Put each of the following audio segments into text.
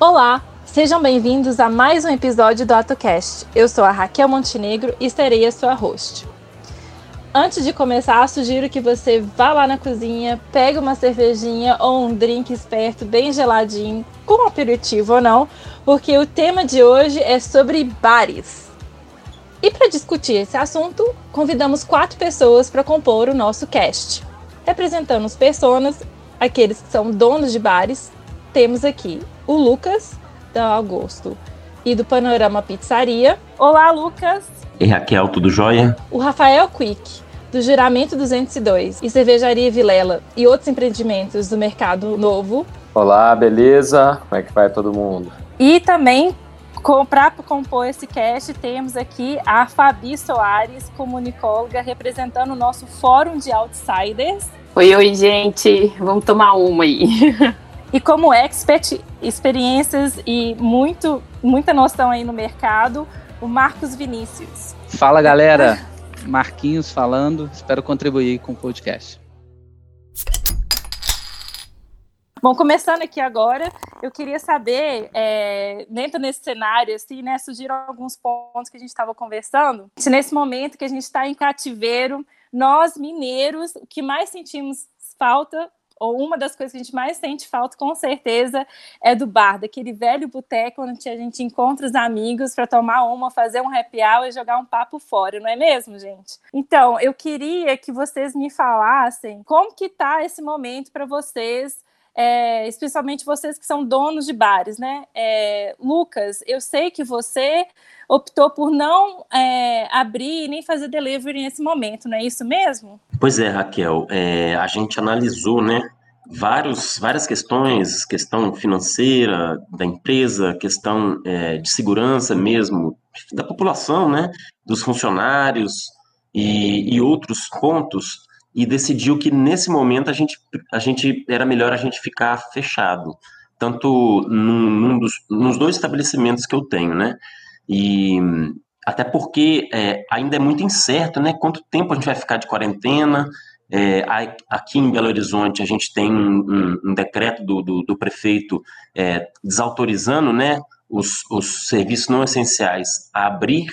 Olá, sejam bem-vindos a mais um episódio do AtoCast. Eu sou a Raquel Montenegro e serei a sua host. Antes de começar, sugiro que você vá lá na cozinha, pegue uma cervejinha ou um drink esperto bem geladinho, com aperitivo ou não, porque o tema de hoje é sobre bares. E para discutir esse assunto, convidamos quatro pessoas para compor o nosso cast. Representando os personas, aqueles que são donos de bares, temos aqui o Lucas, da Augusto, e do Panorama Pizzaria. Olá, Lucas! E Raquel, tudo jóia? O Rafael Quick, do Juramento 202 e Cervejaria Vilela e outros empreendimentos do mercado novo. Olá, beleza? Como é que vai todo mundo? E também, para compor esse cast, temos aqui a Fabi Soares, comunicóloga, representando o nosso Fórum de Outsiders. Oi, oi, gente. Vamos tomar uma aí. e como expert, experiências e muito, muita noção aí no mercado, o Marcos Vinícius. Fala, galera. Marquinhos falando, espero contribuir com o podcast. Bom, começando aqui agora, eu queria saber, é, dentro desse cenário, assim, né, surgiram alguns pontos que a gente estava conversando. Nesse momento que a gente está em cativeiro, nós, mineiros, o que mais sentimos falta ou uma das coisas que a gente mais sente falta, com certeza, é do bar, daquele velho boteco onde a gente encontra os amigos para tomar uma, fazer um happy hour e jogar um papo fora, não é mesmo, gente? Então, eu queria que vocês me falassem como que tá esse momento para vocês, é, especialmente vocês que são donos de bares, né? É, Lucas, eu sei que você optou por não é, abrir nem fazer delivery nesse momento, não é isso mesmo? Pois é, Raquel, é, a gente analisou, né, vários, várias questões, questão financeira da empresa, questão é, de segurança mesmo da população, né, dos funcionários e, e outros pontos, e decidiu que nesse momento a gente, a gente era melhor a gente ficar fechado, tanto num, num dos, nos dois estabelecimentos que eu tenho, né, e até porque é, ainda é muito incerto, né? Quanto tempo a gente vai ficar de quarentena? É, aqui em Belo Horizonte a gente tem um, um, um decreto do, do, do prefeito é, desautorizando, né? Os, os, serviços não essenciais a abrir.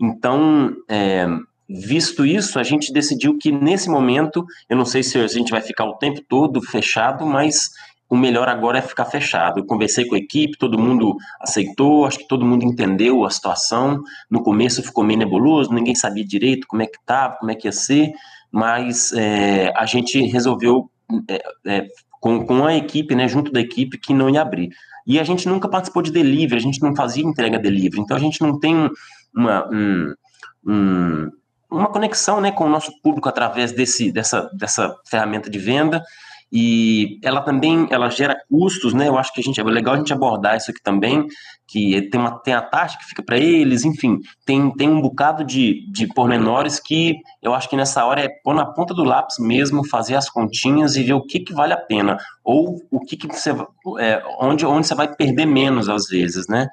Então, é, visto isso, a gente decidiu que nesse momento, eu não sei se a gente vai ficar o tempo todo fechado, mas o melhor agora é ficar fechado. Eu conversei com a equipe, todo mundo aceitou, acho que todo mundo entendeu a situação. No começo ficou meio nebuloso, ninguém sabia direito como é que estava, como é que ia ser, mas é, a gente resolveu é, é, com, com a equipe, né, junto da equipe, que não ia abrir. E a gente nunca participou de delivery, a gente não fazia entrega delivery, então a gente não tem uma, um, um, uma conexão né, com o nosso público através desse, dessa, dessa ferramenta de venda e ela também ela gera custos, né? Eu acho que a gente é legal a gente abordar isso aqui também, que tem uma tem a taxa que fica para eles, enfim, tem, tem um bocado de, de pormenores que eu acho que nessa hora é pôr na ponta do lápis mesmo, fazer as continhas e ver o que, que vale a pena ou o que, que você é, onde onde você vai perder menos às vezes, né?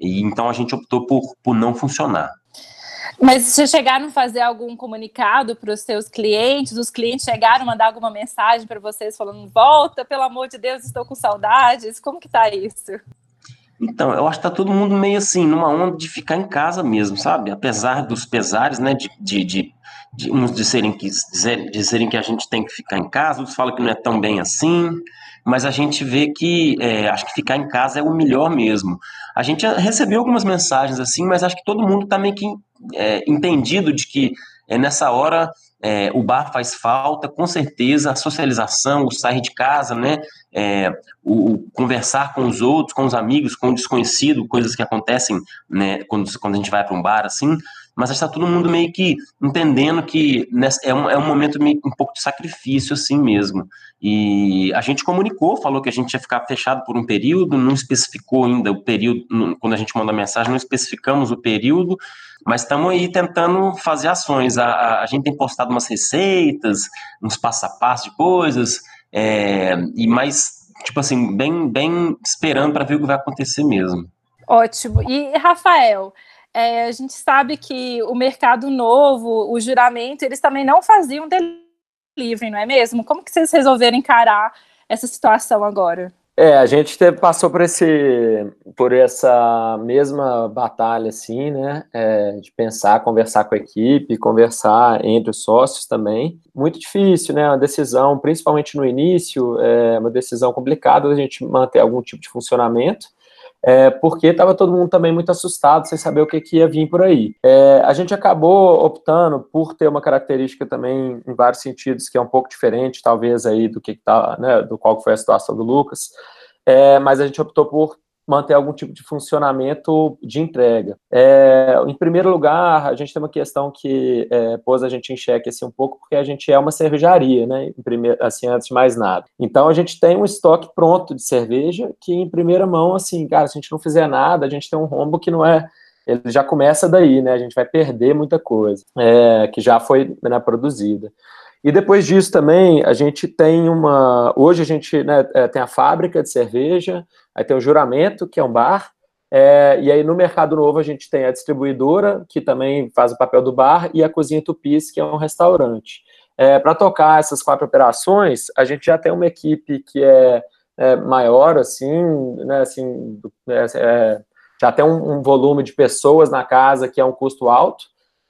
E então a gente optou por, por não funcionar. Mas vocês chegaram a fazer algum comunicado para os seus clientes? Os clientes chegaram a mandar alguma mensagem para vocês falando: volta, pelo amor de Deus, estou com saudades? Como que tá isso? Então, eu acho que tá todo mundo meio assim, numa onda de ficar em casa mesmo, sabe? Apesar dos pesares, né, de, de, de, de uns disserem que, dizer, dizerem que a gente tem que ficar em casa, outros falam que não é tão bem assim, mas a gente vê que é, acho que ficar em casa é o melhor mesmo. A gente recebeu algumas mensagens assim, mas acho que todo mundo está meio que é, entendido de que é, nessa hora é, o bar faz falta, com certeza, a socialização, o sair de casa, né? É, o, o, conversar com os outros, com os amigos, com o desconhecido, coisas que acontecem né, quando, quando a gente vai para um bar assim mas está todo mundo meio que entendendo que é um, é um momento meio, um pouco de sacrifício assim mesmo. E a gente comunicou, falou que a gente ia ficar fechado por um período, não especificou ainda o período, quando a gente manda a mensagem, não especificamos o período, mas estamos aí tentando fazer ações. A, a, a, gente tem postado umas receitas, uns passo a passo de coisas, é, e mais, tipo assim, bem, bem esperando para ver o que vai acontecer mesmo. Ótimo. E, Rafael, é, a gente sabe que o mercado novo, o juramento, eles também não faziam delivery, não é mesmo? Como que vocês resolveram encarar essa situação agora? É, a gente teve, passou por esse, por essa mesma batalha, assim, né, é, de pensar, conversar com a equipe, conversar entre os sócios também. Muito difícil, né, uma decisão, principalmente no início, é uma decisão complicada a gente manter algum tipo de funcionamento, é, porque estava todo mundo também muito assustado, sem saber o que, que ia vir por aí. É, a gente acabou optando por ter uma característica também, em vários sentidos, que é um pouco diferente, talvez, aí do que tá, né, do qual foi a situação do Lucas, é, mas a gente optou por manter algum tipo de funcionamento de entrega. É, em primeiro lugar, a gente tem uma questão que é, pôs a gente em xeque assim, um pouco, porque a gente é uma cervejaria, né, primeiro, assim, antes de mais nada. Então, a gente tem um estoque pronto de cerveja que, em primeira mão, assim, cara, se a gente não fizer nada, a gente tem um rombo que não é ele já começa daí, né? A gente vai perder muita coisa é, que já foi né, produzida. E depois disso também, a gente tem uma. Hoje a gente né, é, tem a fábrica de cerveja, aí tem o juramento, que é um bar, é, e aí no Mercado Novo a gente tem a distribuidora, que também faz o papel do bar, e a Cozinha Tupis, que é um restaurante. É, Para tocar essas quatro operações, a gente já tem uma equipe que é, é maior, assim, né, assim é, é, já tem um, um volume de pessoas na casa que é um custo alto,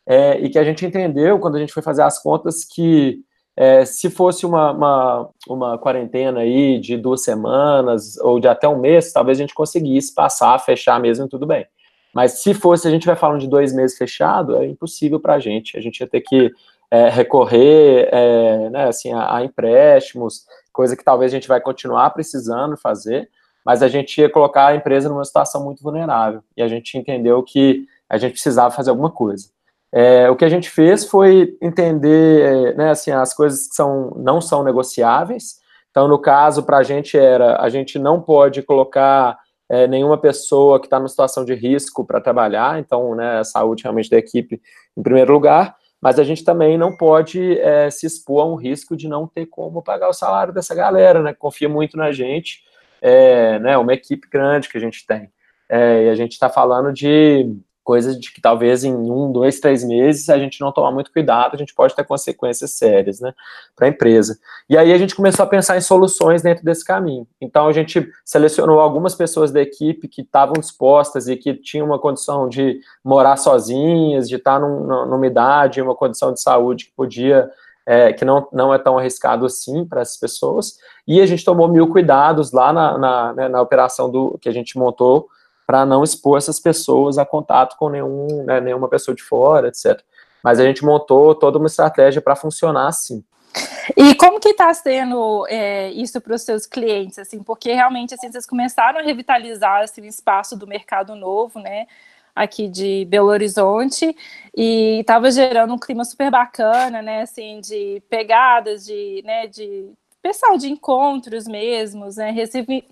é, e que a gente entendeu, quando a gente foi fazer as contas, que é, se fosse uma, uma, uma, quarentena aí de duas semanas ou de até um mês, talvez a gente conseguisse passar, fechar mesmo, tudo bem. Mas se fosse, a gente vai falando de dois meses fechado, é impossível para a gente. A gente ia ter que é, recorrer é, né, assim, a, a, empréstimos, coisa que talvez a gente vai continuar precisando fazer, mas a gente ia colocar a empresa numa situação muito vulnerável. E a gente entendeu que a gente precisava fazer alguma coisa. É, o que a gente fez foi entender, né, assim, as coisas que são, não são negociáveis. Então, no caso, para a gente era, a gente não pode colocar é, nenhuma pessoa que está numa situação de risco para trabalhar, então, né, a saúde realmente da equipe em primeiro lugar, mas a gente também não pode é, se expor a um risco de não ter como pagar o salário dessa galera, né, confia muito na gente, é, né, uma equipe grande que a gente tem. É, e a gente está falando de coisas de que talvez em um, dois, três meses, se a gente não tomar muito cuidado, a gente pode ter consequências sérias, né, para a empresa. E aí a gente começou a pensar em soluções dentro desse caminho. Então a gente selecionou algumas pessoas da equipe que estavam dispostas e que tinham uma condição de morar sozinhas, de estar num, numa idade, uma condição de saúde que podia é, que não, não é tão arriscado assim para essas pessoas. E a gente tomou mil cuidados lá na, na, né, na operação do que a gente montou para não expor essas pessoas a contato com nenhum, né, nenhuma pessoa de fora, etc. Mas a gente montou toda uma estratégia para funcionar assim. E como que está sendo é, isso para os seus clientes, assim, porque realmente assim, vocês começaram a revitalizar assim, o espaço do mercado novo, né, aqui de Belo Horizonte, e estava gerando um clima super bacana, né, assim, de pegadas, de, né, de pessoal de encontros mesmos, né,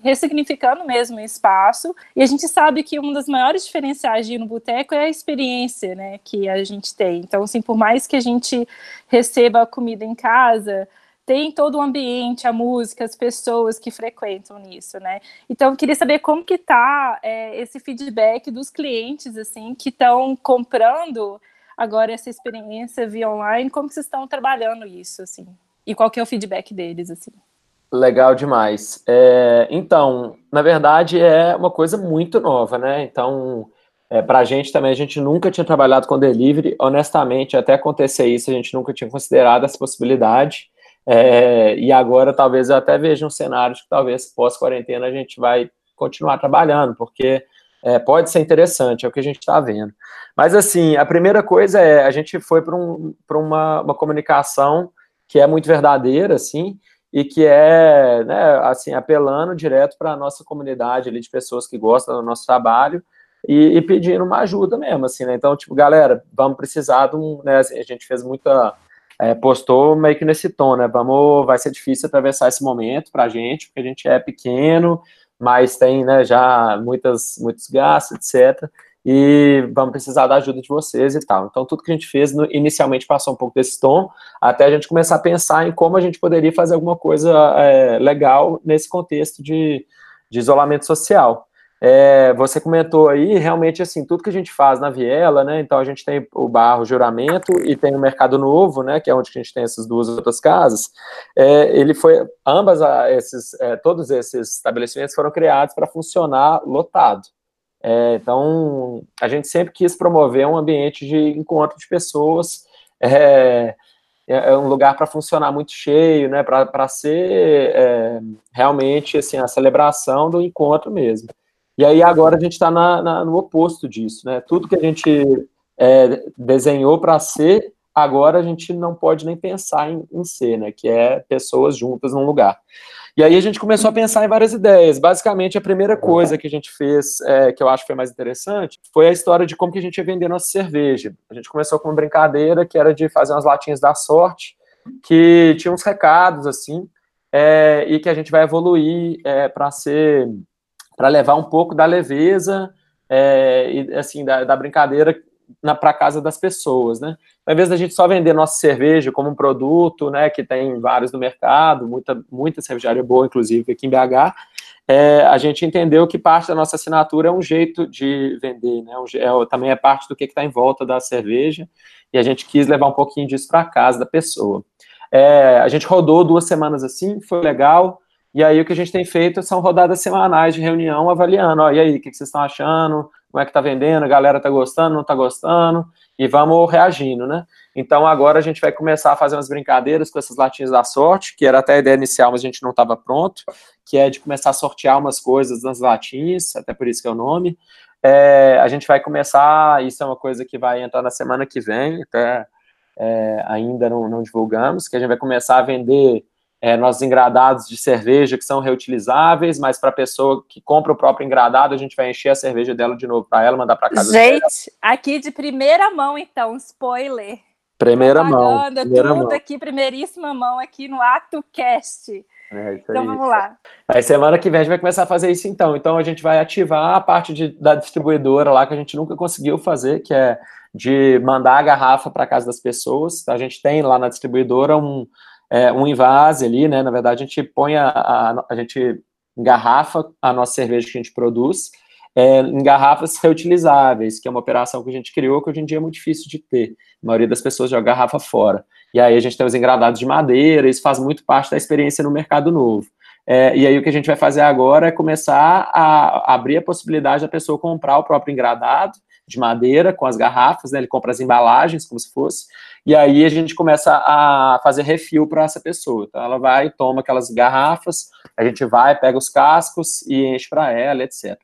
ressignificando mesmo o espaço. E a gente sabe que um dos maiores diferenciais de ir no boteco é a experiência, né, que a gente tem. Então, assim, por mais que a gente receba a comida em casa, tem todo o ambiente, a música, as pessoas que frequentam nisso, né? Então, eu queria saber como que tá é, esse feedback dos clientes, assim, que estão comprando agora essa experiência via online, como que vocês estão trabalhando isso, assim? E qual que é o feedback deles, assim? Legal demais. É, então, na verdade, é uma coisa muito nova, né? Então, é, para a gente também, a gente nunca tinha trabalhado com delivery. Honestamente, até acontecer isso, a gente nunca tinha considerado essa possibilidade. É, e agora, talvez, eu até veja um cenário que talvez pós-quarentena a gente vai continuar trabalhando, porque é, pode ser interessante, é o que a gente está vendo. Mas, assim, a primeira coisa é, a gente foi para um, uma, uma comunicação que é muito verdadeira, assim, e que é, né, assim, apelando direto para a nossa comunidade ali de pessoas que gostam do nosso trabalho e, e, pedindo uma ajuda mesmo, assim, né? Então, tipo, galera, vamos precisar de um, né, assim, a gente fez muita, é, postou meio que nesse tom, né? Vamos, vai ser difícil atravessar esse momento para a gente, porque a gente é pequeno, mas tem, né, já muitas, muitos gastos, etc e vamos precisar da ajuda de vocês e tal. Então, tudo que a gente fez no, inicialmente passou um pouco desse tom, até a gente começar a pensar em como a gente poderia fazer alguma coisa é, legal nesse contexto de, de isolamento social. É, você comentou aí, realmente, assim, tudo que a gente faz na Viela, né, então a gente tem o Barro Juramento e tem o Mercado Novo, né, que é onde a gente tem essas duas outras casas, é, ele foi, ambas, esses, é, todos esses estabelecimentos foram criados para funcionar lotado. É, então, a gente sempre quis promover um ambiente de encontro de pessoas, é, é, é um lugar para funcionar muito cheio, né, para ser é, realmente assim, a celebração do encontro mesmo. E aí agora a gente está no oposto disso, né? Tudo que a gente é, desenhou para ser, agora a gente não pode nem pensar em, em ser, né? Que é pessoas juntas num lugar. E aí a gente começou a pensar em várias ideias. Basicamente, a primeira coisa que a gente fez, é, que eu acho que foi mais interessante, foi a história de como que a gente ia vender nossa cerveja. A gente começou com uma brincadeira que era de fazer umas latinhas da sorte, que tinha uns recados, assim, é, e que a gente vai evoluir é, para ser, para levar um pouco da leveza é, e, assim, da, da brincadeira para casa das pessoas, né? Ao invés da gente só vender nossa cerveja como um produto, né, que tem vários no mercado, muita, muita cervejaria boa, inclusive aqui em BH, é, a gente entendeu que parte da nossa assinatura é um jeito de vender, né? Um, é, também é parte do que está em volta da cerveja, e a gente quis levar um pouquinho disso para casa da pessoa. É, a gente rodou duas semanas assim, foi legal. E aí o que a gente tem feito são rodadas semanais de reunião avaliando, ó, e aí, o que vocês estão achando? como é que tá vendendo, a galera tá gostando, não tá gostando, e vamos reagindo, né? Então agora a gente vai começar a fazer umas brincadeiras com essas latinhas da sorte, que era até a ideia inicial, mas a gente não estava pronto, que é de começar a sortear umas coisas nas latinhas, até por isso que é o nome. É, a gente vai começar, isso é uma coisa que vai entrar na semana que vem, até é, ainda não, não divulgamos, que a gente vai começar a vender é, nossos engradados de cerveja que são reutilizáveis, mas para a pessoa que compra o próprio engradado, a gente vai encher a cerveja dela de novo para ela, mandar para casa. Gente, aqui de primeira mão, então, spoiler. Primeira mão. Primeira tudo mão. aqui, primeiríssima mão aqui no AtoCast. É, então aí. vamos lá. Aí semana que vem a gente vai começar a fazer isso então. Então a gente vai ativar a parte de, da distribuidora lá que a gente nunca conseguiu fazer, que é de mandar a garrafa para casa das pessoas. A gente tem lá na distribuidora um, é, um invase ali, né? Na verdade, a gente põe a, a, a gente engarrafa a nossa cerveja que a gente produz é, em garrafas reutilizáveis, que é uma operação que a gente criou que hoje em dia é muito difícil de ter. A maioria das pessoas joga garrafa fora. E aí a gente tem os engradados de madeira, isso faz muito parte da experiência no mercado novo. É, e aí o que a gente vai fazer agora é começar a abrir a possibilidade da pessoa comprar o próprio engradado de madeira com as garrafas, né? Ele compra as embalagens como se fosse, e aí a gente começa a fazer refil para essa pessoa. Então ela vai, toma aquelas garrafas, a gente vai, pega os cascos e enche para ela, etc.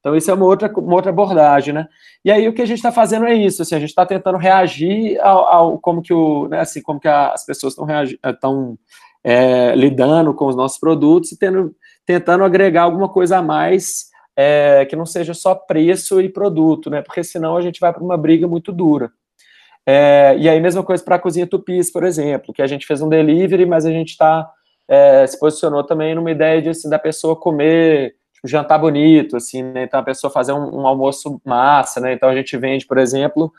Então isso é uma outra, uma outra abordagem, né? E aí o que a gente está fazendo é isso, assim, a gente está tentando reagir ao, ao, como que o, né, assim, como que a, as pessoas estão estão é, lidando com os nossos produtos e tendo, tentando agregar alguma coisa a mais é, que não seja só preço e produto, né? Porque senão a gente vai para uma briga muito dura. É, e aí, mesma coisa para a cozinha Tupis, por exemplo, que a gente fez um delivery, mas a gente está é, se posicionou também numa ideia de assim, da pessoa comer tipo, jantar bonito, assim, né? Então a pessoa fazer um, um, almoço massa, né? Então a gente vende, por exemplo,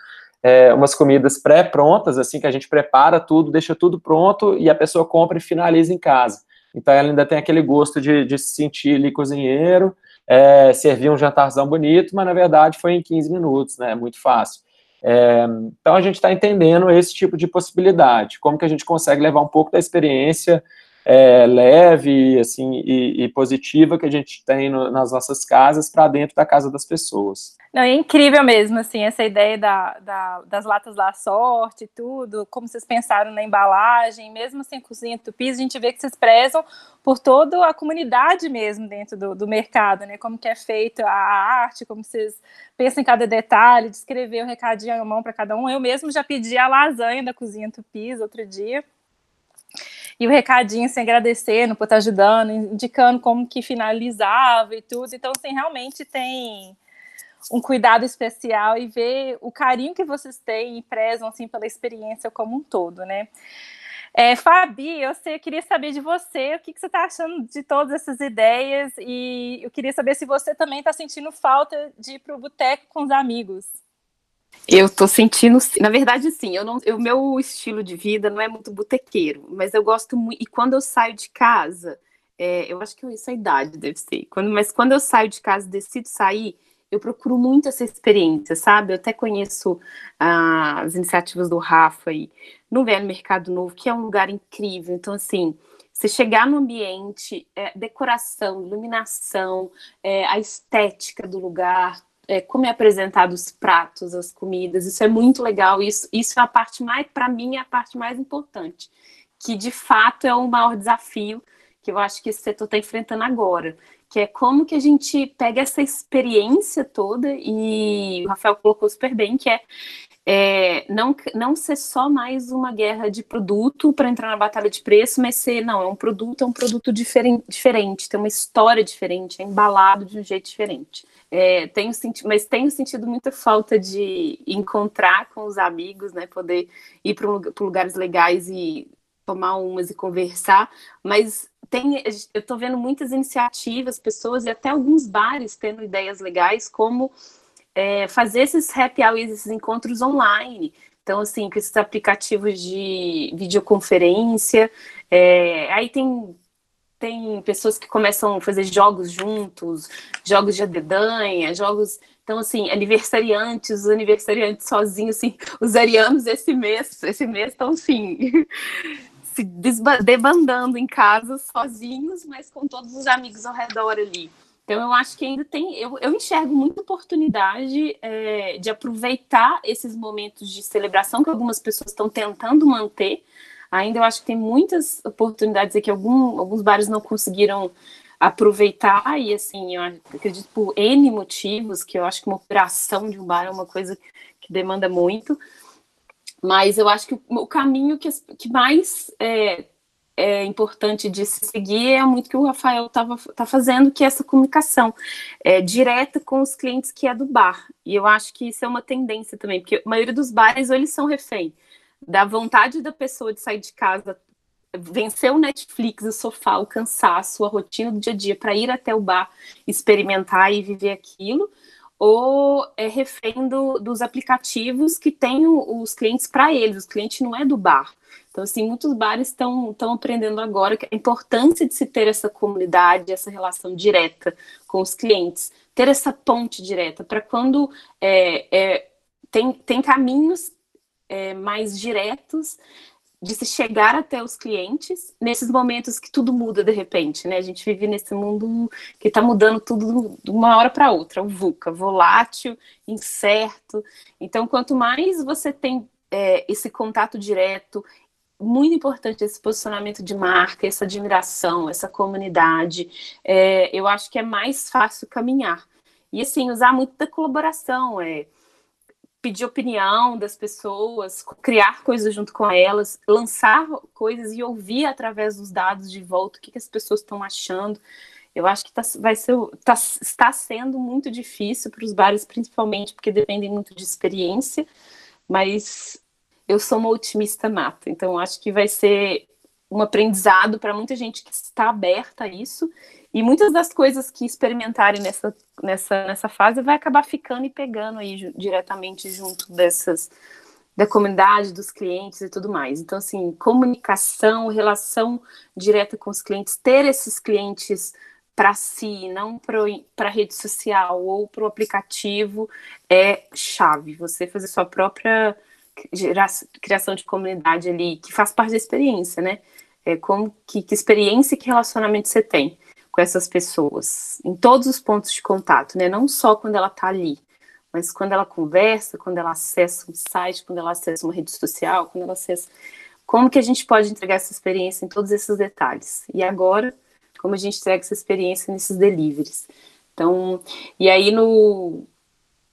é, umas comidas pré-prontas, assim, que a gente prepara tudo, deixa tudo pronto e a pessoa compra e finaliza em casa. Então ela ainda tem aquele gosto de, de se sentir ali cozinheiro é, servir um jantarzão bonito, mas na verdade foi em 15 minutos, né? Muito fácil. É, então a gente está entendendo esse tipo de possibilidade, como que a gente consegue levar um pouco da experiência é, leve assim e, e, positiva que a gente tem no, nas nossas casas para dentro da casa das pessoas. Não, é incrível mesmo, assim, essa ideia da, da, das latas da sorte e tudo, como vocês pensaram na embalagem, mesmo sem cozinha tupis, a gente vê que vocês prezam por toda a comunidade mesmo dentro do, do mercado, né? Como que é feita a arte, como vocês pensam em cada detalhe, descrever o recadinho à mão para cada um. Eu mesmo já pedi a lasanha da cozinha tupis outro dia e o recadinho, assim, agradecendo por estar ajudando, indicando como que finalizava e tudo. Então, assim, realmente tem um cuidado especial e ver o carinho que vocês têm e prezam, assim, pela experiência como um todo, né? É, Fabi, eu, sei, eu queria saber de você, o que, que você está achando de todas essas ideias e eu queria saber se você também está sentindo falta de ir para o boteco com os amigos. Eu tô sentindo, na verdade, sim. Eu não, o meu estilo de vida não é muito botequeiro, mas eu gosto muito. E quando eu saio de casa, É, eu acho que isso é a idade, deve ser. Quando, mas quando eu saio de casa, decido sair, eu procuro muito essa experiência, sabe? Eu até conheço ah, as iniciativas do Rafa aí, no Velho Mercado Novo, que é um lugar incrível. Então, assim, você chegar no ambiente, é, decoração, iluminação, é, a estética do lugar, é, como é apresentado os pratos, as comidas, isso é muito legal. Isso, isso é a parte mais, para mim, é a parte mais importante, que de fato é o maior desafio que eu acho que esse setor está enfrentando agora que é como que a gente pega essa experiência toda, e o Rafael colocou super bem, que é, é não, não ser só mais uma guerra de produto para entrar na batalha de preço, mas ser, não, é um produto, é um produto diferente, tem uma história diferente, é embalado de um jeito diferente. É, tenho mas tenho sentido muita falta de encontrar com os amigos, né, poder ir para lugares legais e tomar umas e conversar, mas tem, eu estou vendo muitas iniciativas, pessoas e até alguns bares tendo ideias legais, como é, fazer esses happy hours, esses encontros online. Então, assim, com esses aplicativos de videoconferência, é, aí tem, tem pessoas que começam a fazer jogos juntos, jogos de adedanha, jogos então, assim, aniversariantes, os aniversariantes sozinhos, assim, os arianos esse mês, esse mês estão, assim, se debandando em casa sozinhos, mas com todos os amigos ao redor ali. Então, eu acho que ainda tem. Eu, eu enxergo muita oportunidade é, de aproveitar esses momentos de celebração que algumas pessoas estão tentando manter. Ainda eu acho que tem muitas oportunidades aqui algum, alguns bares não conseguiram aproveitar, e assim, eu acredito por N motivos, que eu acho que uma operação de um bar é uma coisa que demanda muito. Mas eu acho que o caminho que, que mais é, é importante de se seguir é muito que o Rafael estava tá fazendo, que é essa comunicação é, direta com os clientes que é do bar. E eu acho que isso é uma tendência também, porque a maioria dos bares, ou eles são refém da vontade da pessoa de sair de casa, vencer o Netflix, o sofá, o cansaço, a rotina do dia a dia, para ir até o bar, experimentar e viver aquilo, ou é refém do, dos aplicativos que têm os clientes para eles, o cliente não é do bar. Então, assim, muitos bares estão aprendendo agora a importância de se ter essa comunidade, essa relação direta com os clientes, ter essa ponte direta, para quando é, é, tem, tem caminhos é, mais diretos de se chegar até os clientes nesses momentos que tudo muda de repente, né? A gente vive nesse mundo que está mudando tudo de uma hora para outra, o VUCA, volátil, incerto. Então, quanto mais você tem é, esse contato direto, muito importante esse posicionamento de marca, essa admiração, essa comunidade, é, eu acho que é mais fácil caminhar. E assim, usar muito da colaboração, é pedir opinião das pessoas, criar coisas junto com elas, lançar coisas e ouvir através dos dados de volta o que, que as pessoas estão achando. Eu acho que tá, vai ser, tá, está sendo muito difícil para os bares, principalmente porque dependem muito de experiência, mas eu sou uma otimista nata, então acho que vai ser um aprendizado para muita gente que está aberta a isso e muitas das coisas que experimentarem nessa, nessa, nessa fase vai acabar ficando e pegando aí diretamente junto dessas da comunidade, dos clientes e tudo mais. Então, assim, comunicação, relação direta com os clientes, ter esses clientes para si, não para a rede social ou para o aplicativo, é chave. Você fazer sua própria criação de comunidade ali, que faz parte da experiência, né? É como que, que experiência e que relacionamento você tem com essas pessoas, em todos os pontos de contato, né? Não só quando ela está ali, mas quando ela conversa, quando ela acessa um site, quando ela acessa uma rede social, quando ela acessa. Como que a gente pode entregar essa experiência em todos esses detalhes? E agora, como a gente entrega essa experiência nesses deliveries? Então, e aí no,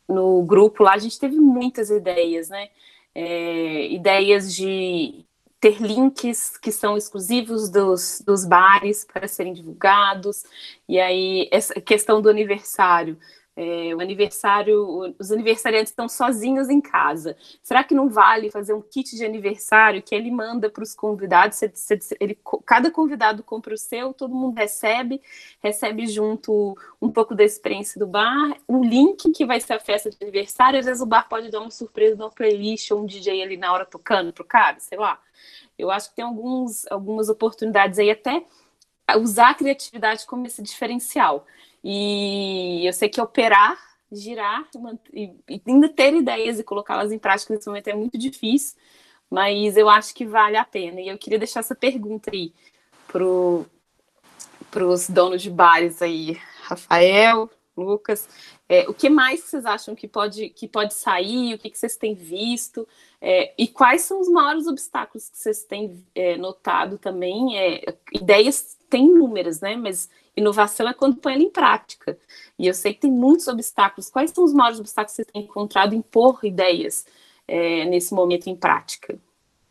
no grupo lá a gente teve muitas ideias, né? É, ideias de ter links que são exclusivos dos, dos bares para serem divulgados, e aí essa questão do aniversário. É, o aniversário, os aniversariantes estão sozinhos em casa. Será que não vale fazer um kit de aniversário que ele manda para os convidados? ele, cada convidado compra o seu, todo mundo recebe, recebe junto um pouco da experiência do bar, um link que vai ser a festa de aniversário. Às vezes o bar pode dar uma surpresa, uma playlist ou um DJ ali na hora tocando pro cara, sei lá. Eu acho que tem alguns, algumas oportunidades aí até usar a criatividade como esse diferencial. E eu sei que operar, girar e, ainda ter ideias e colocá-las em prática nesse momento é muito difícil, mas eu acho que vale a pena. E eu queria deixar essa pergunta aí para os donos de bares aí, Rafael, Lucas, é, o que mais vocês acham que pode, que pode sair? O que, que vocês têm visto? É, e quais são os maiores obstáculos que vocês têm é, notado também? É, ideias têm inúmeras, né? Mas inovação é quando põe ela em prática. E eu sei que tem muitos obstáculos. Quais são os maiores obstáculos que vocês têm encontrado em pôr ideias é, nesse momento em prática?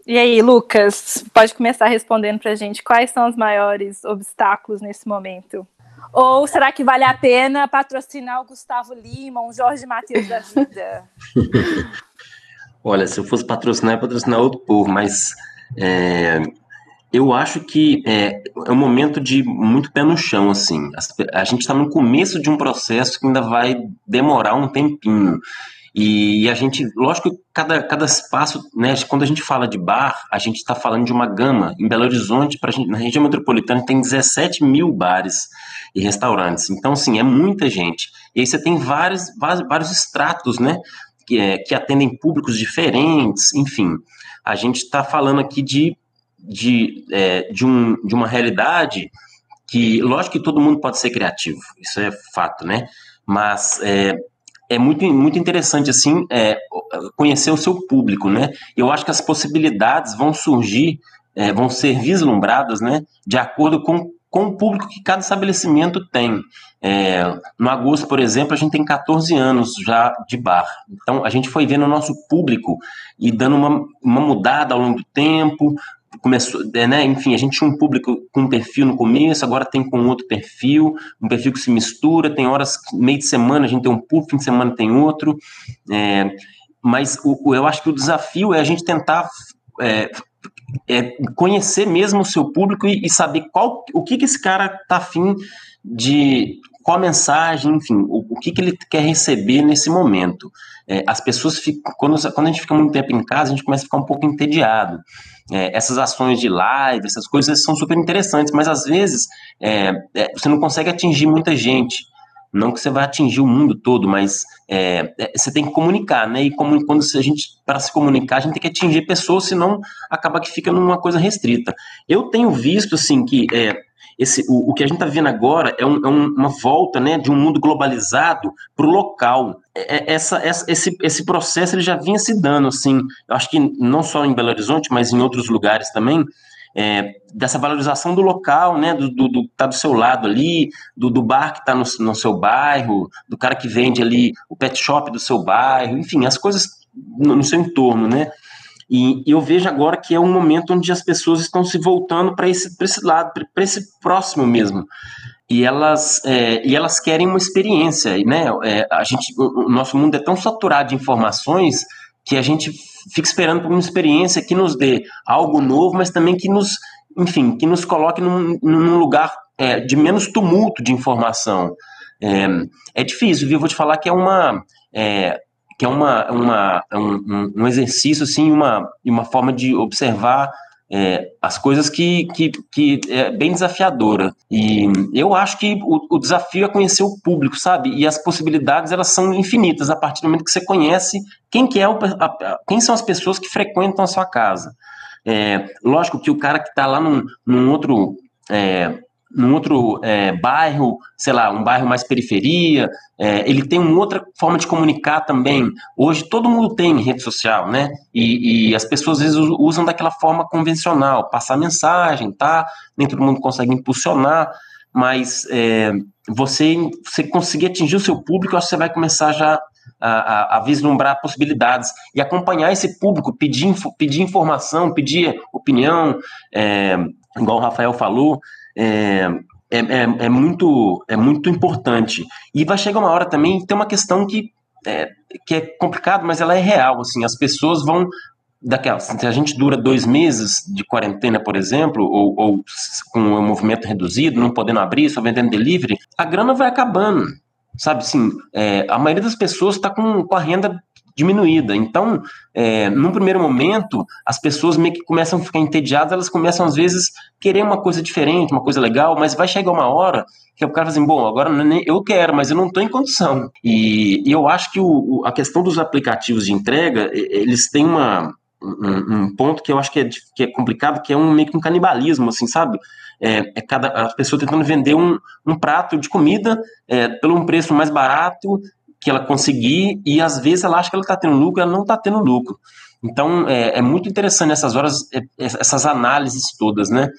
E aí, Lucas, pode começar respondendo para a gente quais são os maiores obstáculos nesse momento? Ou será que vale a pena patrocinar o Gustavo Lima, um Jorge Matheus da vida? Olha, se eu fosse patrocinar, eu patrocinar outro povo, mas é, eu acho que é, é, um momento de muito pé no chão, assim. A, a gente está no começo de um processo que ainda vai demorar um tempinho. E, a gente, lógico cada, cada espaço, né, quando a gente fala de bar, a gente está falando de uma gama. Em Belo Horizonte, pra gente, na região metropolitana, tem 17 mil bares e restaurantes. Então, assim, é muita gente. E aí você tem vários, vários, vários estratos, né, que, é, que atendem públicos diferentes, enfim. A gente está falando aqui de, de, é, de, um, de uma realidade que, lógico que todo mundo pode ser criativo, isso é fato, né? Mas é, é muito, muito interessante assim é, conhecer o seu público, né? Eu acho que as possibilidades vão surgir, é, vão ser vislumbradas, né? De acordo com, com o público que cada estabelecimento tem. É, no agosto, por exemplo, a gente tem 14 anos já de bar. Então, a gente foi vendo o nosso público e dando uma, uma mudada ao longo do tempo, começou, é, né, enfim, a gente tinha um público com um perfil no começo, agora tem com outro perfil, um perfil que se mistura, tem horas, meio de semana a gente tem um público, fim de semana tem outro, é, mas o, eu acho que o desafio é a gente tentar é, é conhecer mesmo o seu público e, e, saber qual, o que, que esse cara está afim de, qual a mensagem, enfim, o, o que, que ele quer receber nesse momento. É, as pessoas ficam, quando, quando a gente fica muito tempo em casa, a gente começa a ficar um pouco entediado. É, essas ações de live, essas coisas são super interessantes, mas às vezes é, é, você não consegue atingir muita gente. Não que você vai atingir o mundo todo, mas é, é, você tem que comunicar, né? E como, quando a gente, para se comunicar, a gente tem que atingir pessoas, senão acaba que fica numa coisa restrita. Eu tenho visto, assim, que esse, o, o que a gente está vendo agora é, um, é um, uma volta né, de um mundo globalizado para o local. É, é, essa, essa, esse, esse processo ele já vinha se dando, assim, eu acho que não só em Belo Horizonte, mas em outros lugares também, é, dessa valorização do local, né, do, do, do tá do seu lado ali, do, do bar que está no, no seu bairro, do cara que vende ali o pet shop do seu bairro, enfim, as coisas no, no seu entorno, né? E, eu vejo agora que é um momento onde as pessoas estão se voltando para esse, esse lado, para esse próximo mesmo. E elas, é, e elas querem uma experiência, né? É, a gente, o, nosso mundo é tão saturado de informações que a gente fica esperando por uma experiência que nos dê algo novo, mas também que nos, enfim, que nos coloque num, num lugar é, de menos tumulto de informação. É, é difícil, viu? Vou te falar que é uma. É, que é uma, uma, um, um exercício, assim, uma, uma forma de observar é, as coisas que, que, que é bem desafiadora. E eu acho que o, o, desafio é conhecer o público, sabe? E as possibilidades, elas são infinitas a partir do momento que você conhece quem, que é o, a, quem são as pessoas que frequentam a sua casa. É, lógico que o cara que está lá num, num outro é, num outro é, bairro, sei lá, um bairro mais periferia, é, ele tem uma outra forma de comunicar também. Hoje todo mundo tem rede social, né? E, e, as pessoas às vezes usam daquela forma convencional, passar mensagem, tá? Nem todo mundo consegue impulsionar, mas é, você, você conseguir atingir o seu público, acho que você vai começar já a, a, a, vislumbrar possibilidades e acompanhar esse público, pedir, pedir informação, pedir opinião, é, igual o Rafael falou, é, é, é, é, muito, é muito importante. E vai chegar uma hora também, tem uma questão que é, que é complicado, mas ela é real. Assim, as pessoas vão. Daquela, se a gente dura dois meses de quarentena, por exemplo, ou, ou com o movimento reduzido, não podendo abrir, só vendendo delivery, a grana vai acabando. Sabe assim, é, a maioria das pessoas está com, com a renda diminuída. Então, é, num primeiro momento, as pessoas meio que começam a ficar entediadas, elas começam às vezes querer uma coisa diferente, uma coisa legal, mas vai chegar uma hora que o cara fala assim, bom, agora eu quero, mas eu não estou em condição. E, e, eu acho que o, a questão dos aplicativos de entrega, eles têm uma, um, um, ponto que eu acho que é, que é complicado, que é um meio que um canibalismo, assim, sabe? É, é cada a pessoa tentando vender um, um prato de comida é, pelo um preço mais barato que ela conseguir e às vezes ela acha que ela está tendo lucro, ela não está tendo lucro. Então é, é, muito interessante nessas horas é, é, essas análises todas, né?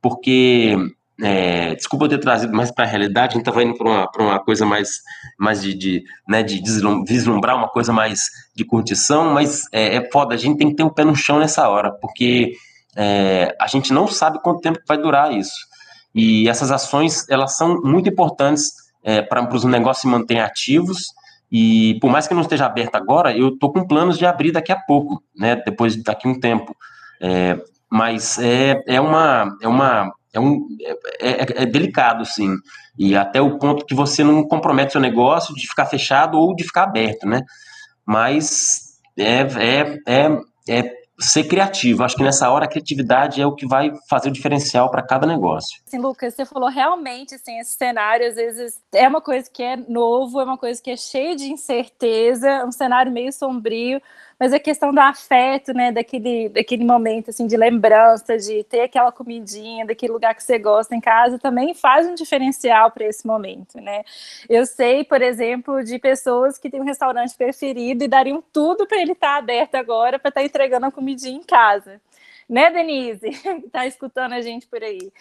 Porque é, desculpa eu ter trazido mais para a realidade, a gente estava indo para uma, uma coisa mais, mais de, de, né, de vislumbrar uma coisa mais de curtição, mas é, é foda, a gente tem que ter o um pé no chão nessa hora, porque é, a gente não sabe quanto tempo vai durar isso. E essas ações, elas são muito importantes é, para os negócios se manterem ativos, e por mais que não esteja aberto agora, eu estou com planos de abrir daqui a pouco, né? Depois daqui um tempo. É, mas é, é uma é uma é, um, é, é, é, delicado, sim. E até o ponto que você não compromete seu negócio de ficar fechado ou de ficar aberto, né? Mas é, é, é, é ser criativo. Acho que nessa hora a criatividade é o que vai fazer o diferencial para cada negócio. Sim, Lucas, você falou realmente assim, esse cenário às vezes é uma coisa que é novo, é uma coisa que é cheia de incerteza, um cenário meio sombrio, mas a questão do afeto, né, daquele, daquele momento, assim, de lembrança, de ter aquela comidinha, daquele lugar que você gosta em casa, também faz um diferencial para esse momento, né. Eu sei, por exemplo, de pessoas que têm um restaurante preferido e dariam tudo para ele estar tá aberto agora, para estar tá entregando a comidinha em casa né, Denise, está escutando a gente por aí.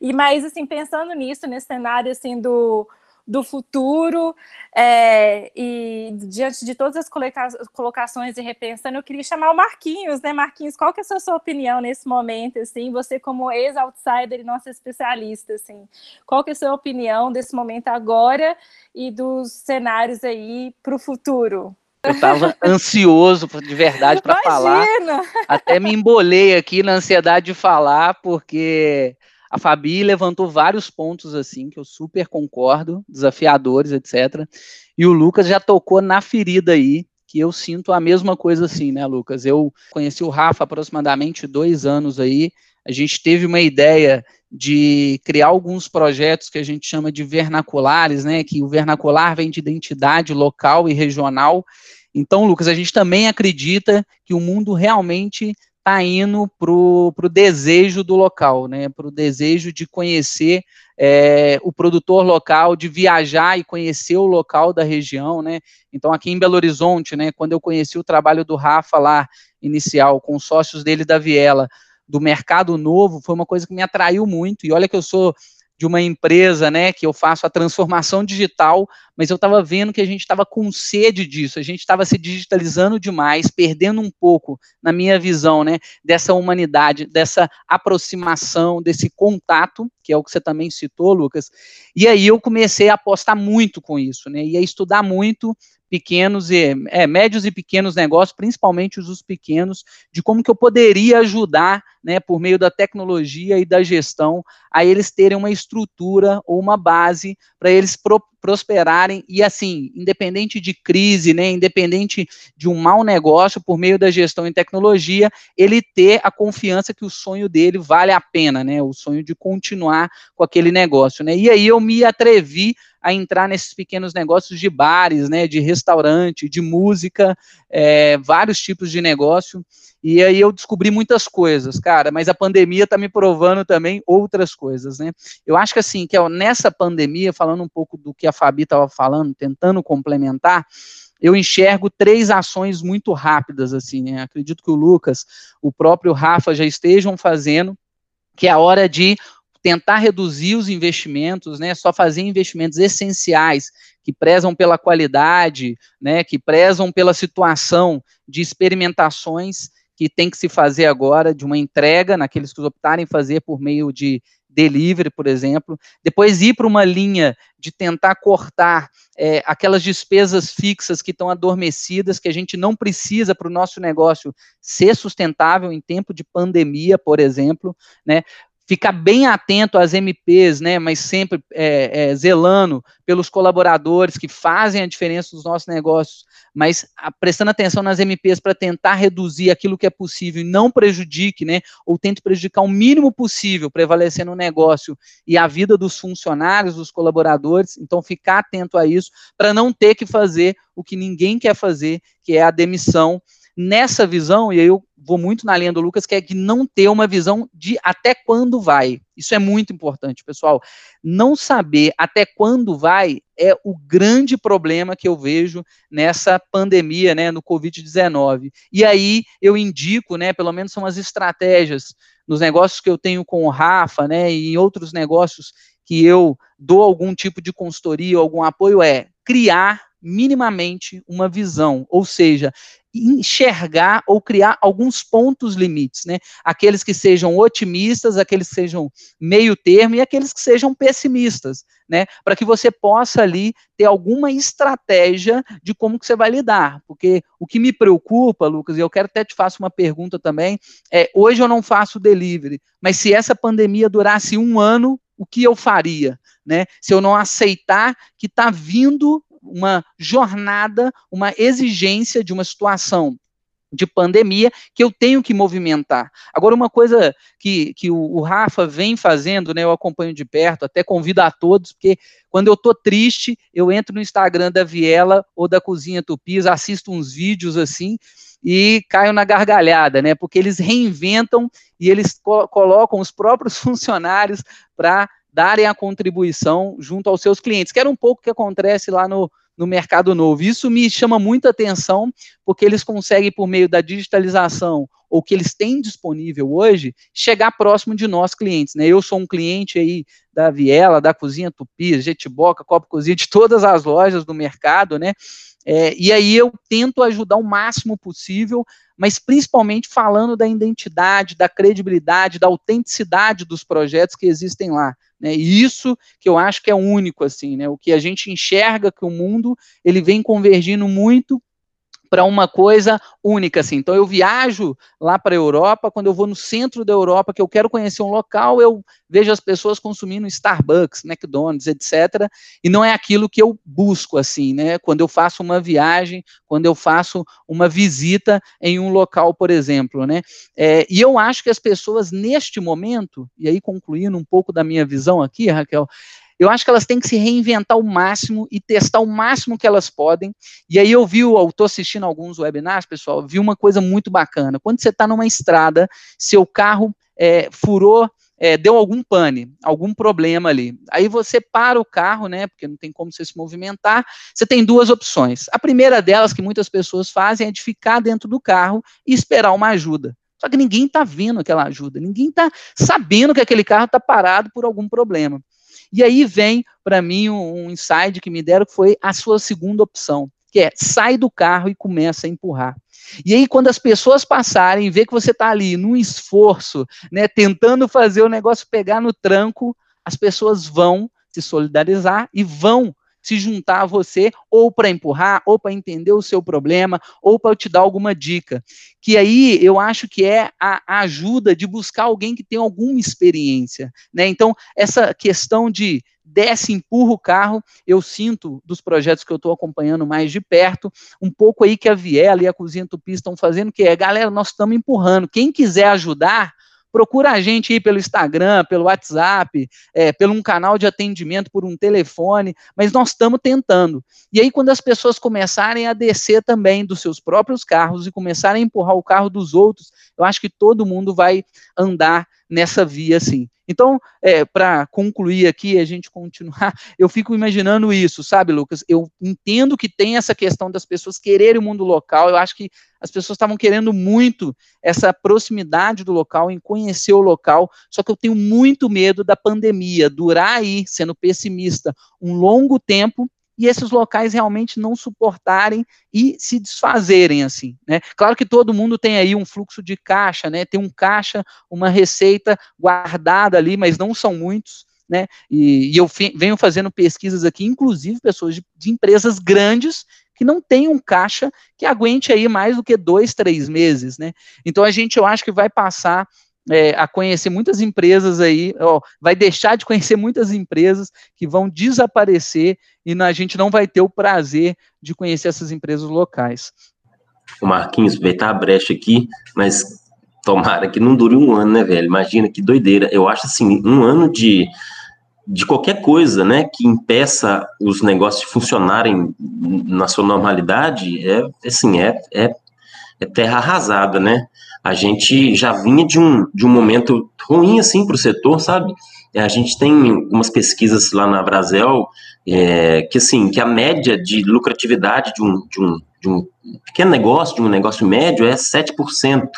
E mais assim, pensando nisso, nesse cenário assim do do futuro é, e diante de todas as colocações e repensando, eu queria chamar o Marquinhos, né, Marquinhos, qual que é a sua opinião nesse momento, assim, você como ex-outsider e nosso especialista, assim, qual que é a sua opinião desse momento agora e dos cenários aí para o futuro? Eu estava ansioso de verdade para falar. Até me embolei aqui na ansiedade de falar, porque a Fabi levantou vários pontos assim que eu super concordo, desafiadores, etc. E o Lucas já tocou na ferida aí, que eu sinto a mesma coisa assim, né, Lucas? Eu conheci o Rafa aproximadamente dois anos aí. A gente teve uma ideia de criar alguns projetos que a gente chama de vernaculares, né? Que o vernacular vem de identidade local e regional. Então, Lucas, a gente também acredita que o mundo realmente está indo para o desejo do local, né, para o desejo de conhecer é, o produtor local, de viajar e conhecer o local da região, né, então aqui em Belo Horizonte, né, quando eu conheci o trabalho do Rafa lá, inicial, com os sócios dele da Viela, do Mercado Novo, foi uma coisa que me atraiu muito, e olha que eu sou de uma empresa, né, que eu faço a transformação digital, mas eu estava vendo que a gente estava com sede disso, a gente estava se digitalizando demais, perdendo um pouco, na minha visão, né, dessa humanidade, dessa aproximação, desse contato, que é o que você também citou, Lucas. E aí eu comecei a apostar muito com isso, né, e a estudar muito pequenos e é, médios e pequenos negócios, principalmente os, os pequenos, de como que eu poderia ajudar, né, por meio da tecnologia e da gestão, a eles terem uma estrutura ou uma base para eles pro, prosperarem e assim, independente de crise, né, independente de um mau negócio, por meio da gestão em tecnologia, ele ter a confiança que o sonho dele vale a pena, né, o sonho de continuar com aquele negócio, né. E aí eu me atrevi a entrar nesses pequenos negócios de bares, né, de restaurante, de música, é, vários tipos de negócio. E aí eu descobri muitas coisas, cara, mas a pandemia está me provando também outras coisas, né? Eu acho que assim, que ó, nessa pandemia, falando um pouco do que a Fabi estava falando, tentando complementar, eu enxergo três ações muito rápidas, assim, né? Acredito que o Lucas, o próprio Rafa já estejam fazendo, que é a hora de tentar reduzir os investimentos, né, só fazer investimentos essenciais que prezam pela qualidade, né, que prezam pela situação de experimentações que tem que se fazer agora de uma entrega naqueles que optarem fazer por meio de delivery, por exemplo, depois ir para uma linha de tentar cortar é, aquelas despesas fixas que estão adormecidas, que a gente não precisa para o nosso negócio ser sustentável em tempo de pandemia, por exemplo, né? Ficar bem atento às MPs, né, mas sempre é, é, zelando pelos colaboradores que fazem a diferença dos nossos negócios, mas a, prestando atenção nas MPs para tentar reduzir aquilo que é possível e não prejudique, né, ou tente prejudicar o mínimo possível, prevalecendo o negócio e a vida dos funcionários, dos colaboradores. Então, ficar atento a isso para não ter que fazer o que ninguém quer fazer, que é a demissão nessa visão, e aí eu vou muito na linha do Lucas, que é de não ter uma visão de até quando vai. Isso é muito importante, pessoal. Não saber até quando vai é o grande problema que eu vejo nessa pandemia, né, no Covid-19. E aí eu indico, né, pelo menos são as estratégias nos negócios que eu tenho com o Rafa, né, e em outros negócios que eu dou algum tipo de consultoria, algum apoio, é criar minimamente uma visão, ou seja, enxergar ou criar alguns pontos limites, né? Aqueles que sejam otimistas, aqueles que sejam meio termo e aqueles que sejam pessimistas, né? Para que você possa ali ter alguma estratégia de como que você vai lidar, porque o que me preocupa, Lucas, e eu quero até te faço uma pergunta também, é hoje eu não faço delivery, mas se essa pandemia durasse um ano, o que eu faria, né? Se eu não aceitar que está vindo uma jornada, uma exigência de uma situação de pandemia que eu tenho que movimentar. Agora, uma coisa que, que o, o, Rafa vem fazendo, né, eu acompanho de perto, até convido a todos, porque quando eu tô triste, eu entro no Instagram da Viela ou da Cozinha Tupis, assisto uns vídeos assim e caio na gargalhada, né, porque eles reinventam e eles co colocam os próprios funcionários para darem a contribuição junto aos seus clientes, que era um pouco que acontece lá no, no mercado novo. Isso me chama muita atenção, porque eles conseguem, por meio da digitalização, ou que eles têm disponível hoje, chegar próximo de nós clientes. Né? Eu sou um cliente aí da Viela, da Cozinha Tupi, Jetiboca, Copo Cozinha, de todas as lojas do mercado, né? É, e aí eu tento ajudar o máximo possível, mas principalmente falando da identidade, da credibilidade, da autenticidade dos projetos que existem lá. Né? E isso que eu acho que é único, assim, né? O que a gente enxerga que o mundo ele vem convergindo muito para uma coisa única, assim. Então eu viajo lá para a Europa, quando eu vou no centro da Europa, que eu quero conhecer um local, eu vejo as pessoas consumindo Starbucks, McDonald's, etc. E não é aquilo que eu busco, assim, né? Quando eu faço uma viagem, quando eu faço uma visita em um local, por exemplo, né? É, e eu acho que as pessoas neste momento, e aí concluindo um pouco da minha visão aqui, Raquel, eu acho que elas têm que se reinventar o máximo e testar o máximo que elas podem. E aí eu vi, eu estou assistindo alguns webinars, pessoal, vi uma coisa muito bacana. Quando você está numa estrada, seu carro é, furou é, deu algum pane, algum problema ali. Aí você para o carro, né? Porque não tem como você se movimentar. Você tem duas opções. A primeira delas, que muitas pessoas fazem, é de ficar dentro do carro e esperar uma ajuda. Só que ninguém está vendo aquela ajuda, ninguém está sabendo que aquele carro está parado por algum problema. E aí vem para mim um, um insight que me deram que foi a sua segunda opção, que é sai do carro e começa a empurrar. E aí, quando as pessoas passarem e ver que você está ali num esforço, né, tentando fazer o negócio pegar no tranco, as pessoas vão se solidarizar e vão se juntar a você ou para empurrar, ou para entender o seu problema, ou para te dar alguma dica. Que aí eu acho que é a, a ajuda de buscar alguém que tem alguma experiência. Né? Então, essa questão de desce, empurra o carro, eu sinto dos projetos que eu estou acompanhando mais de perto, um pouco aí que a Viela e a Cozinha Tupi estão fazendo, que é, galera, nós estamos empurrando. Quem quiser ajudar, procura a gente aí pelo Instagram, pelo WhatsApp, é, pelo um canal de atendimento, por um telefone, mas nós estamos tentando. E aí, quando as pessoas começarem a descer também dos seus próprios carros e começarem a empurrar o carro dos outros, eu acho que todo mundo vai andar nessa via assim. Então, é, para concluir aqui, a gente continuar, eu fico imaginando isso, sabe, Lucas? Eu entendo que tem essa questão das pessoas quererem o mundo local, eu acho que as pessoas estavam querendo muito essa proximidade do local, em conhecer o local, só que eu tenho muito medo da pandemia durar aí, sendo pessimista, um longo tempo e esses locais realmente não suportarem e se desfazerem assim, né? Claro que todo mundo tem aí um fluxo de caixa, né? Tem um caixa, uma receita guardada ali, mas não são muitos, né? E, e eu venho fazendo pesquisas aqui, inclusive pessoas de, de empresas grandes que não tem um caixa que aguente aí mais do que dois, três meses, né? Então a gente, eu acho que vai passar é, a conhecer muitas empresas aí, ó, vai deixar de conhecer muitas empresas que vão desaparecer e a gente não vai ter o prazer de conhecer essas empresas locais. O Marquinhos, aproveitar a brecha aqui, mas tomara que não dure um ano, né, velho? Imagina que doideira. Eu acho assim, um ano de, de qualquer coisa, né, que impeça os negócios de funcionarem na sua normalidade, é assim, é, é, é terra arrasada, né? A gente já vinha de um, de um momento ruim assim para o setor, sabe? É, a gente tem umas pesquisas lá na Brasel é, que assim que a média de lucratividade de um, de um, de um pequeno negócio, de um negócio médio, é 7%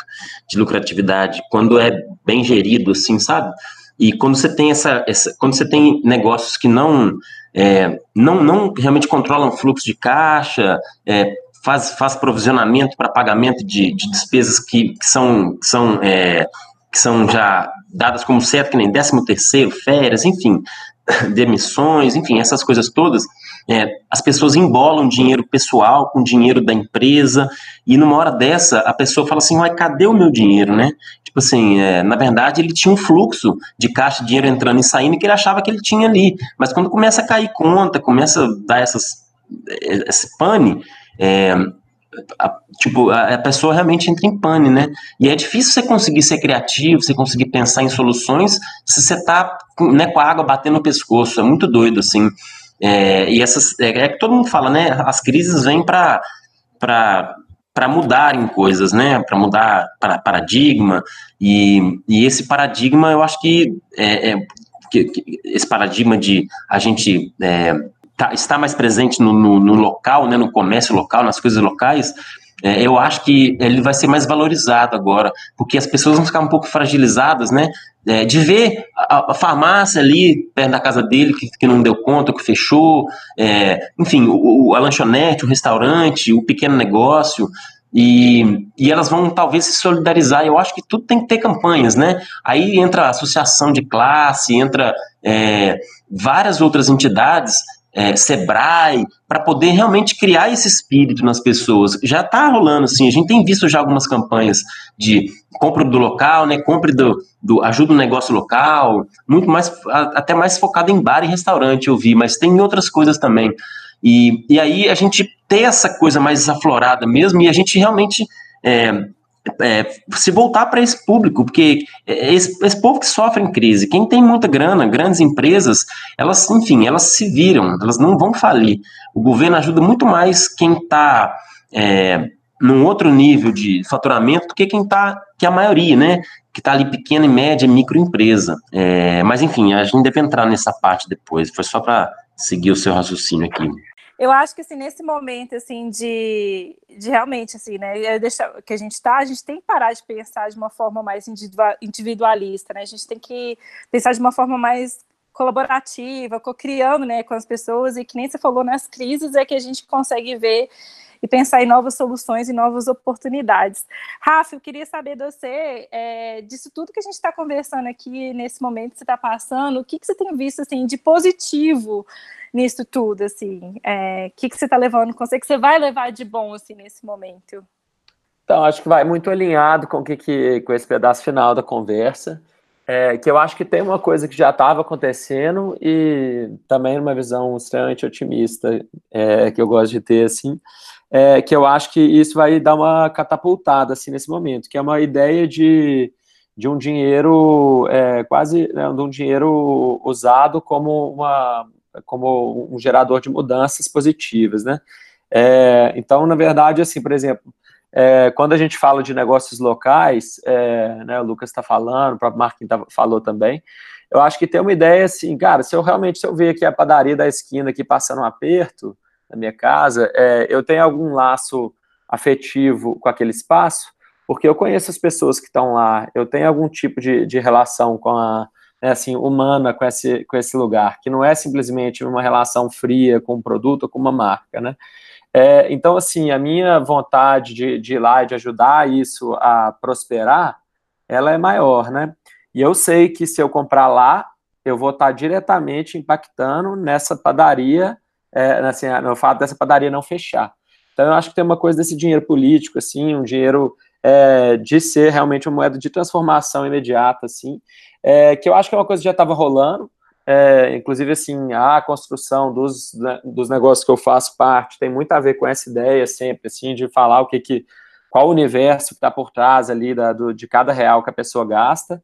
de lucratividade, quando é bem gerido, assim, sabe? E quando você tem essa, essa quando você tem negócios que não é, não, não realmente controlam fluxo de caixa, é, faz, faz provisionamento para pagamento de, de, despesas que, que são, que são, é, que são já dadas como certo, que nem 13 terceiro, férias, enfim, demissões, enfim, essas coisas todas, é, as pessoas embolam dinheiro pessoal com dinheiro da empresa, e numa hora dessa, a pessoa fala assim, uai, cadê o meu dinheiro, né? Tipo assim, é, na verdade, ele tinha um fluxo de caixa dinheiro entrando e saindo que ele achava que ele tinha ali, mas quando começa a cair conta, começa a dar essas, esse pane, é, a, tipo, a, a, pessoa realmente entra em pane, né? E é difícil você conseguir ser criativo, você conseguir pensar em soluções se você tá né, com a água batendo no pescoço. É muito doido, assim. É, e essas. É, é, que todo mundo fala, né? As crises vêm para para mudarem coisas, né? Para mudar para, paradigma. E, e esse paradigma, eu acho que, é, é que, que esse paradigma de a gente é, tá, está mais presente no, no, no, local, né, no comércio local, nas coisas locais, é, eu acho que ele vai ser mais valorizado agora, porque as pessoas vão ficar um pouco fragilizadas, né, é, de ver a, a, farmácia ali perto da casa dele que, que não deu conta, que fechou, é, enfim, o, a lanchonete, o restaurante, o pequeno negócio, e, e elas vão talvez se solidarizar. Eu acho que tudo tem que ter campanhas, né? Aí entra a associação de classe, entra é, várias outras entidades é, Sebrae, para poder realmente criar esse espírito nas pessoas. Já está rolando, assim, a gente tem visto já algumas campanhas de compra do local, né, compre do, do ajuda o negócio local, muito mais, até mais focado em bar e restaurante, eu vi, mas tem outras coisas também. E, e aí a gente ter essa coisa mais aflorada mesmo, e a gente realmente é, é, se voltar para esse público, porque esse, esse, povo que sofre em crise, quem tem muita grana, grandes empresas, elas, enfim, elas se viram, elas não vão falir. O governo ajuda muito mais quem está é, num outro nível de faturamento do que quem está, que a maioria, né? Que está ali pequena e média, microempresa. É, mas, enfim, a gente deve entrar nessa parte depois. Foi só para seguir o seu raciocínio aqui. Eu acho que assim, nesse momento assim de, de realmente assim, né, deixa, que a gente está, a gente tem que parar de pensar de uma forma mais individualista, né? A gente tem que pensar de uma forma mais colaborativa, co-criando, né, com as pessoas e que nem você falou nas crises é que a gente consegue ver e pensar em novas soluções e novas oportunidades. Rafa, eu queria saber de você, é, disso tudo que a gente está conversando aqui nesse momento que você está passando, o que, que você tem visto assim de positivo nisso tudo, assim? É, o que, que você está levando com você, que você vai levar de bom, assim, nesse momento? Então, acho que vai muito alinhado com, que, que, com esse pedaço final da conversa, é, que eu acho que tem uma coisa que já estava acontecendo e também uma visão extremamente otimista é, que eu gosto de ter, assim, é, que eu acho que isso vai dar uma catapultada, assim, nesse momento, que é uma ideia de, de um dinheiro, é, quase, né, de um dinheiro usado como uma, como um gerador de mudanças positivas, né? É, então, na verdade, assim, por exemplo, é, quando a gente fala de negócios locais, é, né, o Lucas está falando, o próprio Marquinhos tá, falou também, eu acho que tem uma ideia assim, cara, se eu realmente, se eu ver aqui a padaria da esquina aqui passando um aperto na minha casa, é, eu tenho algum laço afetivo com aquele espaço, porque eu conheço as pessoas que estão lá, eu tenho algum tipo de, de relação com a, né, assim, humana com esse, com esse lugar, que não é simplesmente uma relação fria com um produto ou com uma marca, né? É, então, assim, a minha vontade de, de ir lá e de ajudar isso a prosperar, ela é maior, né? E eu sei que se eu comprar lá, eu vou estar diretamente impactando nessa padaria, é, assim, no fato dessa padaria não fechar. Então, eu acho que tem uma coisa desse dinheiro político, assim, um dinheiro é, de ser realmente uma moeda de transformação imediata, assim, é, que eu acho que é uma coisa que já estava rolando, é, inclusive, assim, a construção dos, né, dos negócios que eu faço parte tem muito a ver com essa ideia sempre, assim, de falar o que que, qual o universo que está por trás ali da, do, de cada real que a pessoa gasta,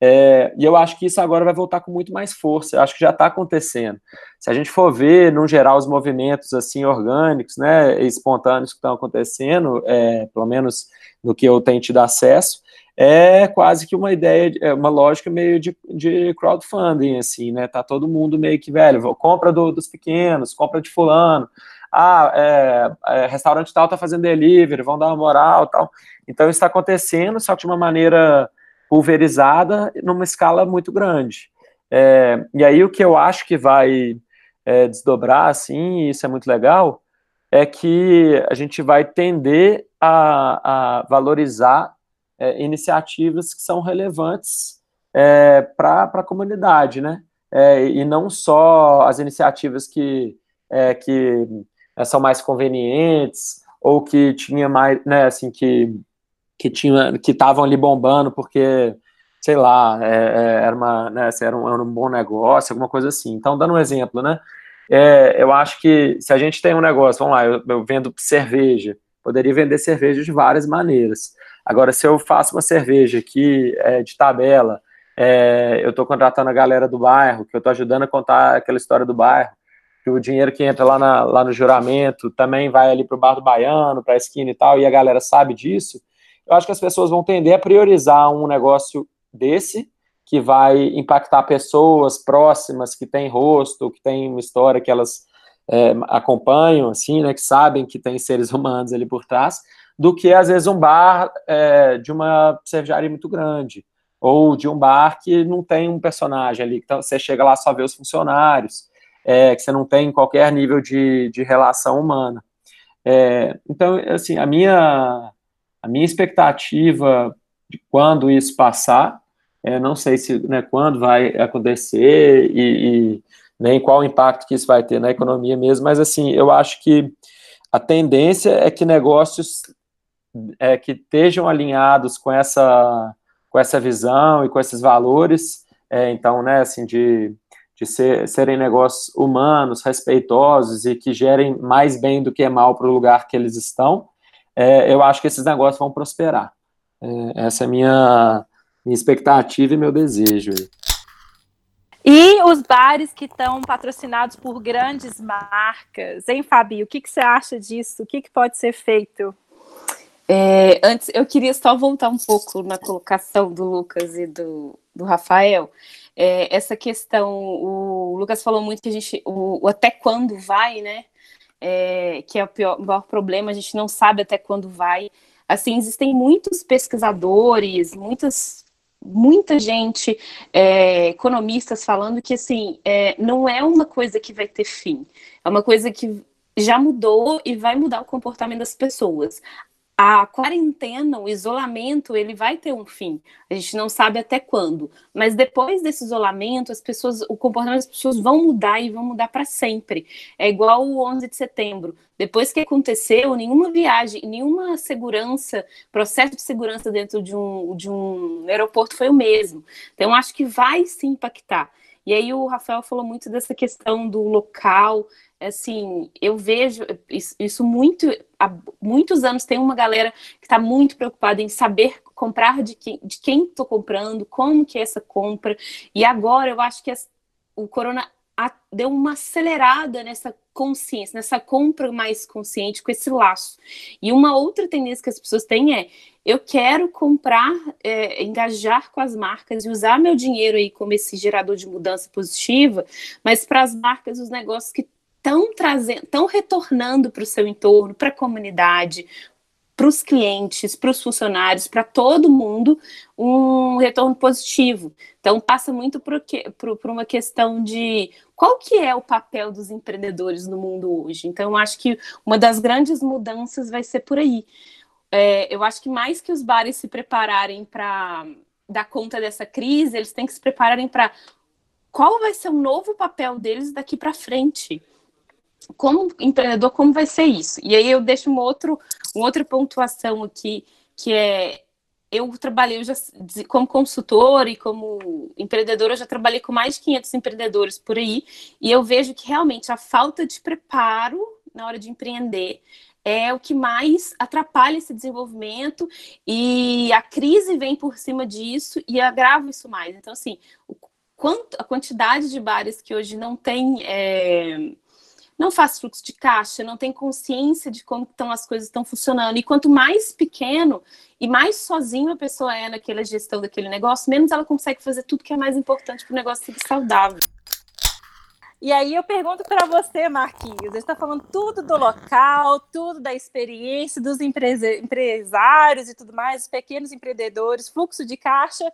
é, e eu acho que isso agora vai voltar com muito mais força. Eu acho que já está acontecendo. Se a gente for ver, no geral, os movimentos assim orgânicos, né, espontâneos que estão acontecendo, é, pelo menos no que eu tenho tido acesso, é quase que uma ideia, é uma lógica meio de, de crowdfunding, assim, né? Tá todo mundo meio que, velho, compra do, dos pequenos, compra de fulano, ah, é, é, restaurante tal tá fazendo delivery, vão dar uma moral tal. Então está acontecendo, só que de uma maneira pulverizada numa escala muito grande. É, e aí o que eu acho que vai é, desdobrar, assim, e isso é muito legal, é que a gente vai tender a, a valorizar é, iniciativas que são relevantes é, para a comunidade, né? É, e não só as iniciativas que, é, que são mais convenientes ou que tinha mais, né, assim, que que tinha que estavam ali bombando porque sei lá é, é, era uma né, era, um, era um bom negócio alguma coisa assim. Então dando um exemplo né? É, eu acho que se a gente tem um negócio vamos lá eu, eu vendo cerveja poderia vender cerveja de várias maneiras agora se eu faço uma cerveja que é de tabela é, eu estou contratando a galera do bairro que eu estou ajudando a contar aquela história do bairro que o dinheiro que entra lá, na, lá no juramento também vai ali para o bar do baiano, para a esquina e tal, e a galera sabe disso, eu acho que as pessoas vão tender a priorizar um negócio desse, que vai impactar pessoas próximas, que têm rosto, que têm uma história que elas é, acompanham, assim, né, que sabem que tem seres humanos ali por trás, do que, às vezes, um bar é, de uma cervejaria muito grande, ou de um bar que não tem um personagem ali, que você chega lá só vê os funcionários, é, que você não tem qualquer nível de, de relação humana. É, então, assim, a minha a minha expectativa de quando isso passar, é, não sei se né, quando vai acontecer e, e, nem qual o impacto que isso vai ter na economia mesmo, mas assim, eu acho que a tendência é que negócios é, que estejam alinhados com essa, com essa visão e com esses valores, é, então, né, assim, de, de ser, serem negócios humanos, respeitosos e que gerem mais bem do que mal para o lugar que eles estão, é, eu acho que esses negócios vão prosperar. É, essa é a minha, minha expectativa e meu desejo. E os bares que estão patrocinados por grandes marcas, hein, Fabi? O que, que você acha disso? O que, que pode ser feito? É, antes, eu queria só voltar um pouco na colocação do Lucas e do, do Rafael. É, essa questão, o Lucas falou muito que a gente, o, o até quando vai, né? é, que é o pior, o maior problema, a gente não sabe até quando vai. Assim, existem muitos pesquisadores, muitas muita gente, é, economistas falando que assim é, não é uma coisa que vai ter fim, é uma coisa que já mudou e vai mudar o comportamento das pessoas a quarentena, o isolamento, ele vai ter um fim. A gente não sabe até quando, mas depois desse isolamento, as pessoas, o comportamento das pessoas vão mudar e vão mudar para sempre. É igual o 11 de setembro. Depois que aconteceu, nenhuma viagem, nenhuma segurança, processo de segurança dentro de um, de um aeroporto foi o mesmo. Então, acho que vai se impactar. E aí o Rafael falou muito dessa questão do local, assim, eu vejo isso muito há muitos anos tem uma galera que está muito preocupada em saber comprar de quem de quem estou comprando, como que é essa compra. E agora eu acho que as, o corona deu uma acelerada nessa consciência, nessa compra mais consciente com esse laço. E uma outra tendência que as pessoas têm é eu quero comprar, é, engajar com as marcas e usar meu dinheiro aí como esse gerador de mudança positiva, mas para as marcas, os negócios que estão trazendo, estão retornando para o seu entorno, para a comunidade, para os clientes, para os funcionários, para todo mundo, um retorno positivo. Então passa muito por, por, por, uma questão de qual que é o papel dos empreendedores no mundo hoje. Então acho que uma das grandes mudanças vai ser por aí. É, eu acho que mais que os bares se prepararem para dar conta dessa crise, eles têm que se prepararem para qual vai ser o novo papel deles daqui para frente como empreendedor, como vai ser isso? E aí eu deixo um outro, uma outra pontuação aqui que é eu trabalhei eu já, como consultora e como empreendedora, eu já trabalhei com mais de 500 empreendedores por aí, e eu vejo que realmente a falta de preparo na hora de empreender é o que mais atrapalha esse desenvolvimento e a crise vem por cima disso e agrava isso mais. Então, assim, quanto, a quantidade de bares que hoje não tem é, não faz fluxo de caixa, não tem consciência de como estão as coisas estão funcionando. E quanto mais pequeno e mais sozinho a pessoa é naquela gestão daquele negócio, menos ela consegue fazer tudo que é mais importante para o negócio ser saudável. E aí eu pergunto para você, Marquinhos, você está falando tudo do local, tudo da experiência dos empresários e tudo mais, os pequenos empreendedores, fluxo de caixa.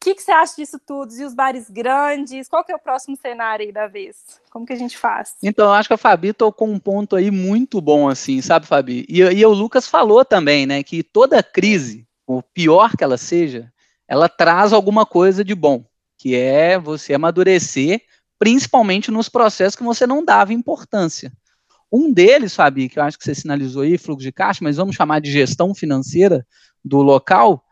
Que, que, você acha disso tudo? E os bares grandes? Qual que é o próximo cenário aí da vez? Como que a gente faz? Então, eu acho que a Fabi tocou um ponto aí muito bom, assim, sabe, Fabi? E, e o Lucas falou também, né, que toda crise, o pior que ela seja, ela traz alguma coisa de bom, que é você amadurecer principalmente nos processos que você não dava importância. Um deles, Fabi, que eu acho que você sinalizou aí, fluxo de caixa, mas vamos chamar de gestão financeira do local,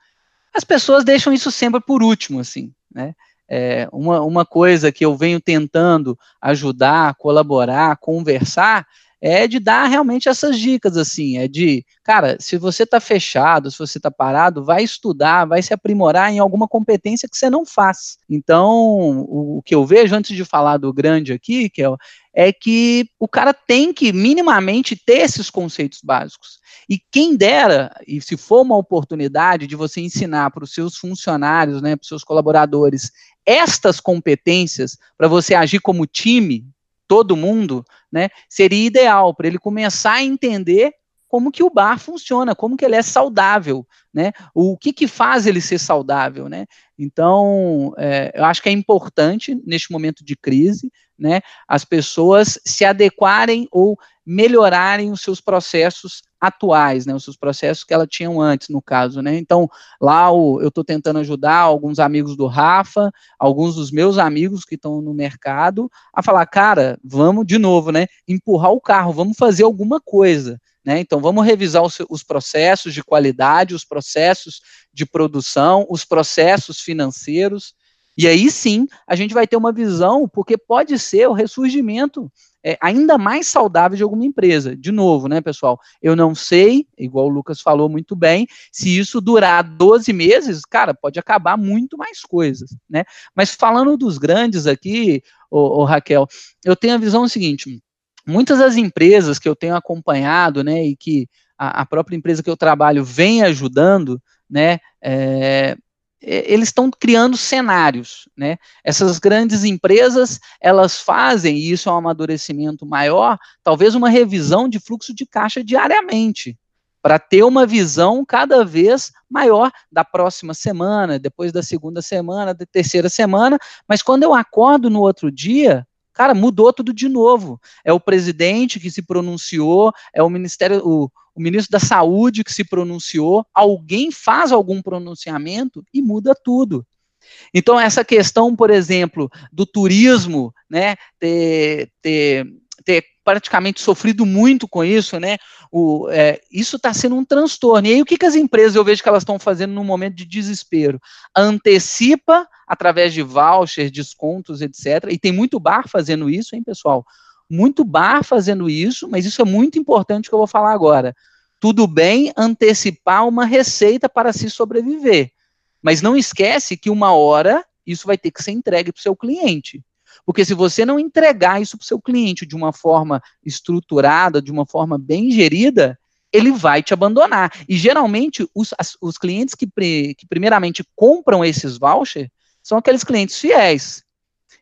as pessoas deixam isso sempre por último, assim, né? É, uma, uma coisa que eu venho tentando ajudar, colaborar, conversar, é de dar realmente essas dicas, assim, é de, cara, se você está fechado, se você está parado, vai estudar, vai se aprimorar em alguma competência que você não faz. Então, o, que eu vejo antes de falar do grande aqui, que é, é que o cara tem que minimamente ter esses conceitos básicos. E quem dera, e se for uma oportunidade de você ensinar para os seus funcionários, né, para os seus colaboradores, estas competências para você agir como time, todo mundo, né, seria ideal para ele começar a entender como que o bar funciona, como que ele é saudável, né? O que que faz ele ser saudável, né? Então, é, eu acho que é importante neste momento de crise, né, as pessoas se adequarem ou melhorarem os seus processos atuais, né, os seus processos que ela tinham antes, no caso, né, então, lá o, eu estou tentando ajudar alguns amigos do Rafa, alguns dos meus amigos que estão no mercado, a falar, cara, vamos de novo, né, empurrar o carro, vamos fazer alguma coisa, né, então vamos revisar os, os processos de qualidade, os processos de produção, os processos financeiros, e aí sim a gente vai ter uma visão, porque pode ser o ressurgimento é, ainda mais saudável de alguma empresa. De novo, né, pessoal? Eu não sei, igual o Lucas falou muito bem, se isso durar 12 meses, cara, pode acabar muito mais coisas, né? Mas falando dos grandes aqui, ô, ô Raquel, eu tenho a visão seguinte: muitas das empresas que eu tenho acompanhado, né, e que a, a própria empresa que eu trabalho vem ajudando, né, é, eles estão criando cenários, né? Essas grandes empresas, elas fazem, e isso é um amadurecimento maior, talvez uma revisão de fluxo de caixa diariamente, para ter uma visão cada vez maior da próxima semana, depois da segunda semana, da terceira semana, mas quando eu acordo no outro dia, cara, mudou tudo de novo. É o presidente que se pronunciou, é o Ministério, o, o ministro da Saúde que se pronunciou, alguém faz algum pronunciamento e muda tudo. Então, essa questão, por exemplo, do turismo, né, ter, ter, ter praticamente sofrido muito com isso, né, o, é, isso está sendo um transtorno. E aí, o que, que as empresas eu vejo que elas estão fazendo no momento de desespero? Antecipa, através de vouchers, descontos, etc. E tem muito bar fazendo isso, hein, pessoal? Muito bar fazendo isso, mas isso é muito importante que eu vou falar agora. Tudo bem antecipar uma receita para se sobreviver, mas não esquece que uma hora isso vai ter que ser entregue para o seu cliente. Porque se você não entregar isso para o seu cliente de uma forma estruturada, de uma forma bem gerida, ele vai te abandonar. E geralmente os, as, os clientes que, pre, que primeiramente compram esses vouchers são aqueles clientes fiéis.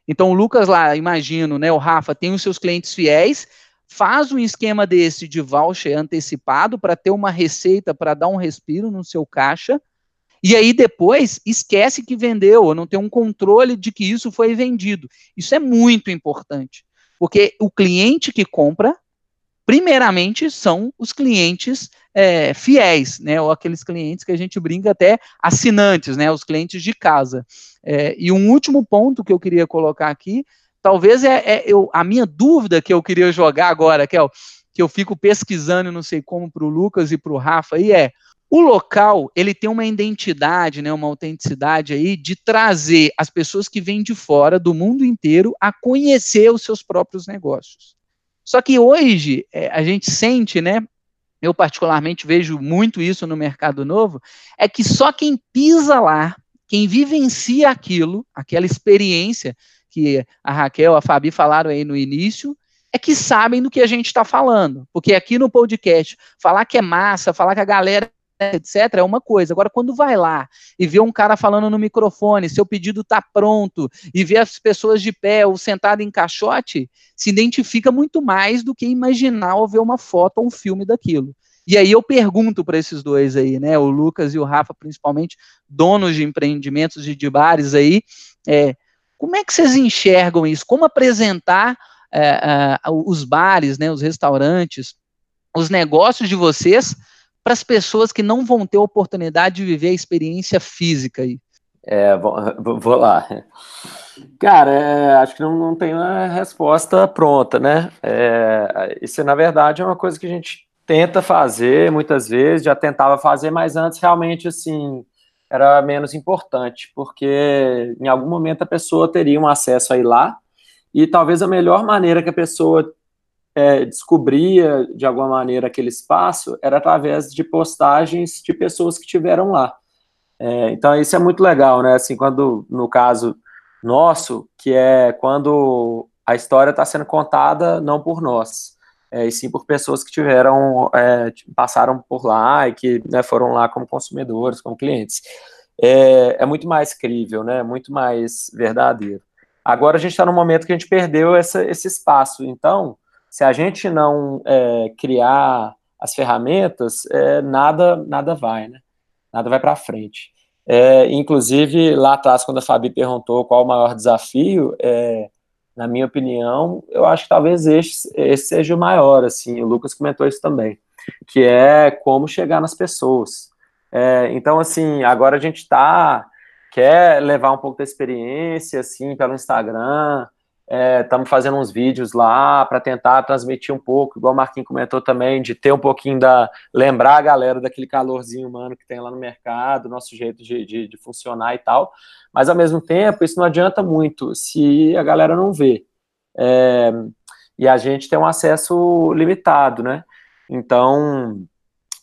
Então, o Lucas lá, imagino, né, o Rafa, tem os seus clientes fiéis, faz um esquema desse de voucher antecipado para ter uma receita para dar um respiro no seu caixa, e aí depois esquece que vendeu, ou não tem um controle de que isso foi vendido. Isso é muito importante, porque o cliente que compra, primeiramente, são os clientes é, fiéis, né, ou aqueles clientes que a gente brinca até assinantes, né, os clientes de casa. É, e um último ponto que eu queria colocar aqui, talvez é, é eu, a minha dúvida que eu queria jogar agora, que é que eu fico pesquisando, não sei como, para o Lucas e para o Rafa, aí é O local, ele tem uma identidade, né, uma autenticidade aí de trazer as pessoas que vêm de fora, do mundo inteiro, a conhecer os seus próprios negócios. Só que hoje, é, a gente sente, né, eu particularmente vejo muito isso no mercado novo, é que só quem pisa lá, quem vivencia aquilo, aquela experiência que a Raquel, a Fabi falaram aí no início, é que sabem do que a gente está falando. Porque aqui no podcast, falar que é massa, falar que a galera etc., é uma coisa. Agora, quando vai lá e vê um cara falando no microfone, seu pedido está pronto, e vê as pessoas de pé ou sentado em caixote, se identifica muito mais do que imaginar ou ver uma foto ou um filme daquilo. E aí eu pergunto para esses dois aí, né, o Lucas e o Rafa, principalmente, donos de empreendimentos de, de bares aí, é, como é que vocês enxergam isso? Como apresentar é, é, os bares, né, os restaurantes, os negócios de vocês para as pessoas que não vão ter oportunidade de viver a experiência física aí? É, vou, vou lá. Cara, é, acho que não, não tem uma resposta pronta, né? É, isso, na verdade, é uma coisa que a gente tenta fazer muitas vezes, já tentava fazer, mas antes realmente, assim, era menos importante, porque em algum momento a pessoa teria um acesso a ir lá, e talvez a melhor maneira que a pessoa é, descobria de alguma maneira aquele espaço era através de postagens de pessoas que tiveram lá. É, então isso é muito legal, né? Assim, quando no caso nosso, que é quando a história está sendo contada não por nós, é, e sim por pessoas que tiveram é, passaram por lá e que né, foram lá como consumidores, como clientes. É, é muito mais crível, né? Muito mais verdadeiro. Agora a gente está no momento que a gente perdeu essa, esse espaço. Então se a gente não é, criar as ferramentas, é, nada, nada vai, né? Nada vai para frente. É, inclusive, lá atrás, quando a Fabi perguntou qual o maior desafio, é, na minha opinião, eu acho que talvez esse, esse seja o maior, assim, o Lucas comentou isso também, que é como chegar nas pessoas. É, então, assim, agora a gente está, quer levar um pouco da experiência, assim, pelo Instagram, Estamos é, fazendo uns vídeos lá para tentar transmitir um pouco, igual o Marquinhos comentou também, de ter um pouquinho da. lembrar a galera daquele calorzinho humano que tem lá no mercado, nosso jeito de, de, de funcionar e tal. Mas, ao mesmo tempo, isso não adianta muito se a galera não vê. É, e a gente tem um acesso limitado, né? Então,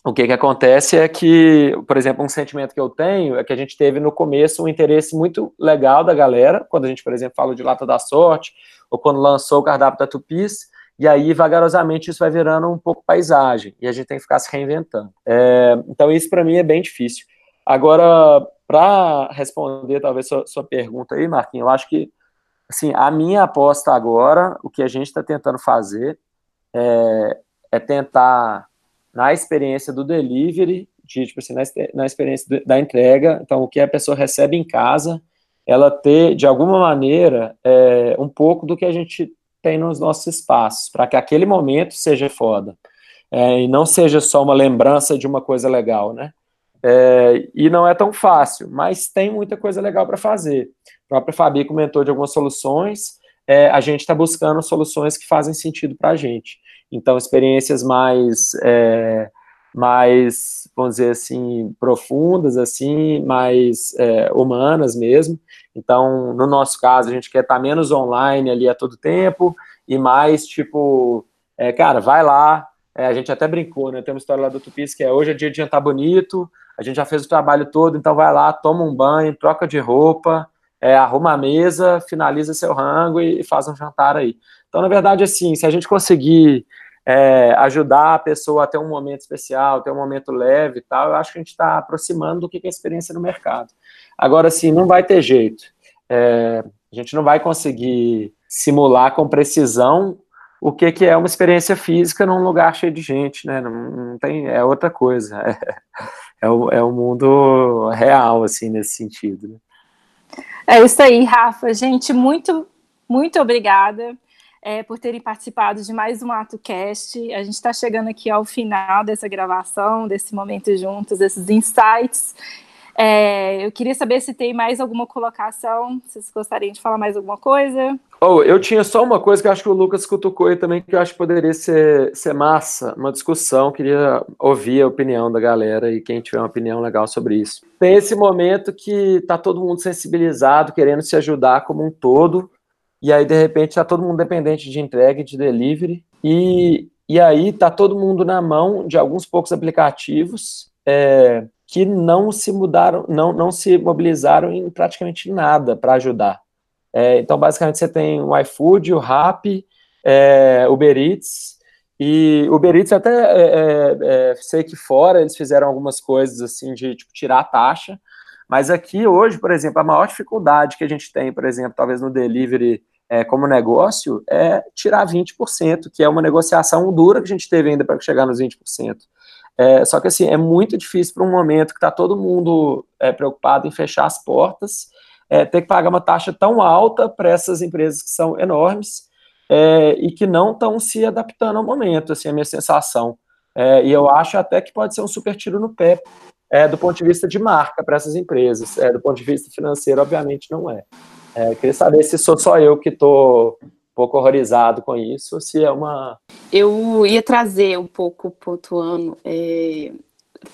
o que, que acontece é que, por exemplo, um sentimento que eu tenho é que a gente teve no começo um interesse muito legal da galera, quando a gente, por exemplo, fala de Lata da Sorte, ou quando lançou o cardápio da Tupis, e aí, vagarosamente, isso vai virando um pouco paisagem, e a gente tem que ficar se reinventando. É, então, isso para mim é bem difícil. Agora, para responder talvez sua, sua pergunta aí, Marquinhos, eu acho que, assim, a minha aposta agora, o que a gente está tentando fazer é, é tentar na experiência do delivery, de, tipo assim, na, na experiência da entrega, então o que a pessoa recebe em casa, ela ter, de alguma maneira, é, um pouco do que a gente tem nos nossos espaços, para que aquele momento seja foda. É, e não seja só uma lembrança de uma coisa legal, né? É, e não é tão fácil, mas tem muita coisa legal para fazer. A própria Fabi comentou de algumas soluções, é, a gente está buscando soluções que fazem sentido para a gente. Então, experiências mais, é, mais, vamos dizer assim, profundas, assim, mais é, humanas mesmo. Então, no nosso caso, a gente quer estar menos online ali a todo tempo e mais, tipo, é, cara, vai lá. É, a gente até brincou, né? Tem uma história lá do Tupis que é hoje é dia de jantar bonito, a gente já fez o trabalho todo, então vai lá, toma um banho, troca de roupa, é, arruma a mesa, finaliza seu rango e, e, faz um jantar aí. Então, na verdade, assim, se a gente conseguir é, ajudar a pessoa a ter um momento especial, ter um momento leve e tal, eu acho que a gente está aproximando do que é a experiência no mercado. Agora, assim, não vai ter jeito. É, a gente não vai conseguir simular com precisão o que, que é uma experiência física num lugar cheio de gente, né? Não, não tem, é outra coisa. É, é, o, é o mundo real, assim, nesse sentido. Né? É isso aí, Rafa. Gente, muito, muito obrigada é, por terem participado de mais um AtoCast. A gente está chegando aqui ao final dessa gravação, desse momento juntos, desses insights. É, eu queria saber se tem mais alguma colocação, se vocês gostariam de falar mais alguma coisa. Oh, eu tinha só uma coisa que acho que o Lucas cutucou aí também, que eu acho que poderia ser, ser massa, uma discussão, queria ouvir a opinião da galera e quem tiver uma opinião legal sobre isso. Tem esse momento que tá todo mundo sensibilizado, querendo se ajudar como um todo, e aí de repente tá todo mundo dependente de entrega e de delivery, e, e aí tá todo mundo na mão de alguns poucos aplicativos, é, que não se mudaram, não, não se mobilizaram em praticamente nada para ajudar. É, então, basicamente, você tem o iFood, o Rappi, é, Uber Eats, e o Uber Eats até é, é, é, sei que fora eles fizeram algumas coisas assim de tipo, tirar a taxa, mas aqui hoje, por exemplo, a maior dificuldade que a gente tem, por exemplo, talvez no delivery é, como negócio, é tirar 20%, que é uma negociação dura que a gente teve ainda para chegar nos 20%. É, só que assim, é muito difícil para um momento que está todo mundo é, preocupado em fechar as portas, é, ter que pagar uma taxa tão alta para essas empresas que são enormes é, e que não estão se adaptando ao momento, assim, é a minha sensação. É, e eu acho até que pode ser um super tiro no pé é, do ponto de vista de marca para essas empresas. do ponto de vista financeiro, obviamente, não é. Queria saber se sou só eu que estou pouco horrorizado com isso, se é uma. Eu ia trazer um pouco pontuando é,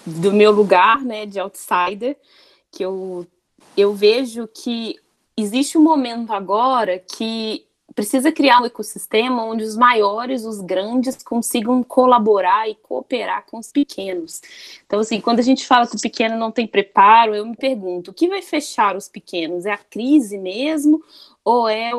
do meu lugar, né, de outsider, que eu, eu vejo que existe um momento agora que precisa criar um ecossistema onde os maiores, os grandes, consigam colaborar e cooperar com os pequenos. Então, assim, quando a gente fala que o pequeno não tem preparo, eu me pergunto, o que vai fechar os pequenos? É a crise mesmo? ou é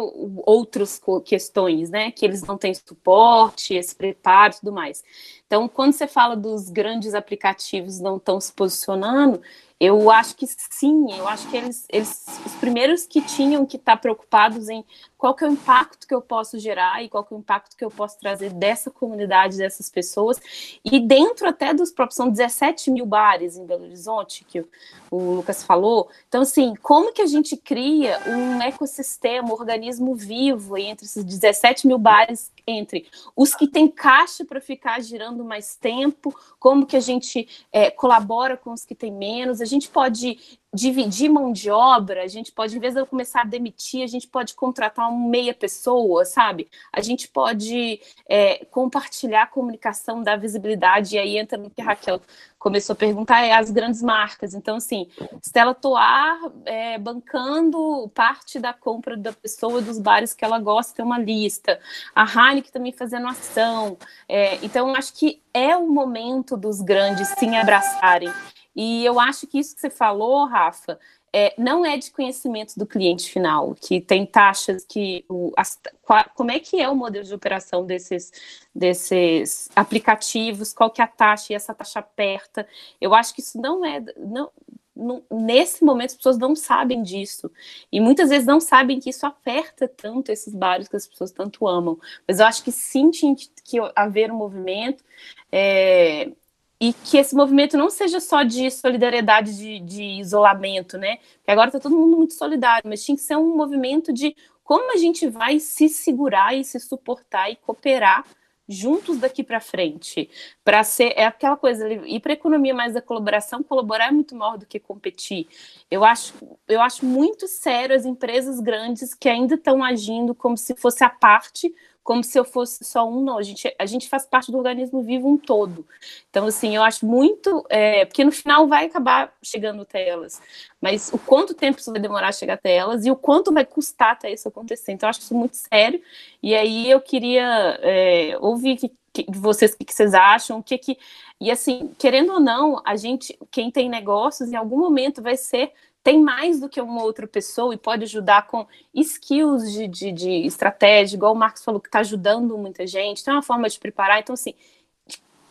outras questões, né? Que eles não têm suporte, esse preparo e tudo mais. Então, quando você fala dos grandes aplicativos não estão se posicionando, eu acho que sim, eu acho que eles, eles os primeiros que tinham que estar preocupados em qual que é o impacto que eu posso gerar e qual que é o impacto que eu posso trazer dessa comunidade, dessas pessoas, e dentro até dos próprios, são 17 mil bares em Belo Horizonte, que o, Lucas falou, então assim, como que a gente cria um ecossistema, um organismo vivo entre esses 17 mil bares, entre os que têm caixa para ficar girando mais tempo, como que a gente é, colabora com os que têm menos, a gente pode dividir mão de obra, a gente pode, em vez de eu começar a demitir, a gente pode contratar uma meia pessoa, sabe? A gente pode é, compartilhar a comunicação, dar visibilidade, e aí entra no que a Raquel começou a perguntar, é as grandes marcas. Então, assim, Stella Toar é, bancando parte da compra da pessoa dos bares que ela gosta, tem uma lista. A Heineken também fazendo ação. É, então, acho que é o momento dos grandes sim abraçarem e eu acho que isso que você falou, Rafa, é, não é de conhecimento do cliente final, que tem taxas que. O, as, qual, como é que é o modelo de operação desses, desses aplicativos, qual que é a taxa e essa taxa aperta. Eu acho que isso não é. Não, não, nesse momento as pessoas não sabem disso. E muitas vezes não sabem que isso aperta tanto esses bares que as pessoas tanto amam. Mas eu acho que sim tinha que, haver um movimento. É, e que esse movimento não seja só de solidariedade, de, de isolamento, né? Porque agora está todo mundo muito solidário, mas tinha que ser um movimento de como a gente vai se segurar e se suportar e cooperar juntos daqui para frente, para ser é aquela coisa ir para a economia mais da colaboração, colaborar é muito maior do que competir. Eu acho, eu acho muito sério as empresas grandes que ainda estão agindo como se fosse a parte como se eu fosse só um, não. A gente, a gente faz parte do organismo vivo um todo. Então, assim, eu acho muito. É, porque no final vai acabar chegando até elas. Mas o quanto tempo isso vai demorar a chegar até elas e o quanto vai custar até isso acontecer. Então, eu acho isso muito sério. E aí eu queria é, ouvir que, que, vocês o que, que vocês acham, o que que. E assim, querendo ou não, a gente, quem tem negócios, em algum momento vai ser tem mais do que uma outra pessoa e pode ajudar com skills de, de, de estratégia, igual o Marcos falou, que está ajudando muita gente, tem uma forma de preparar. Então, assim,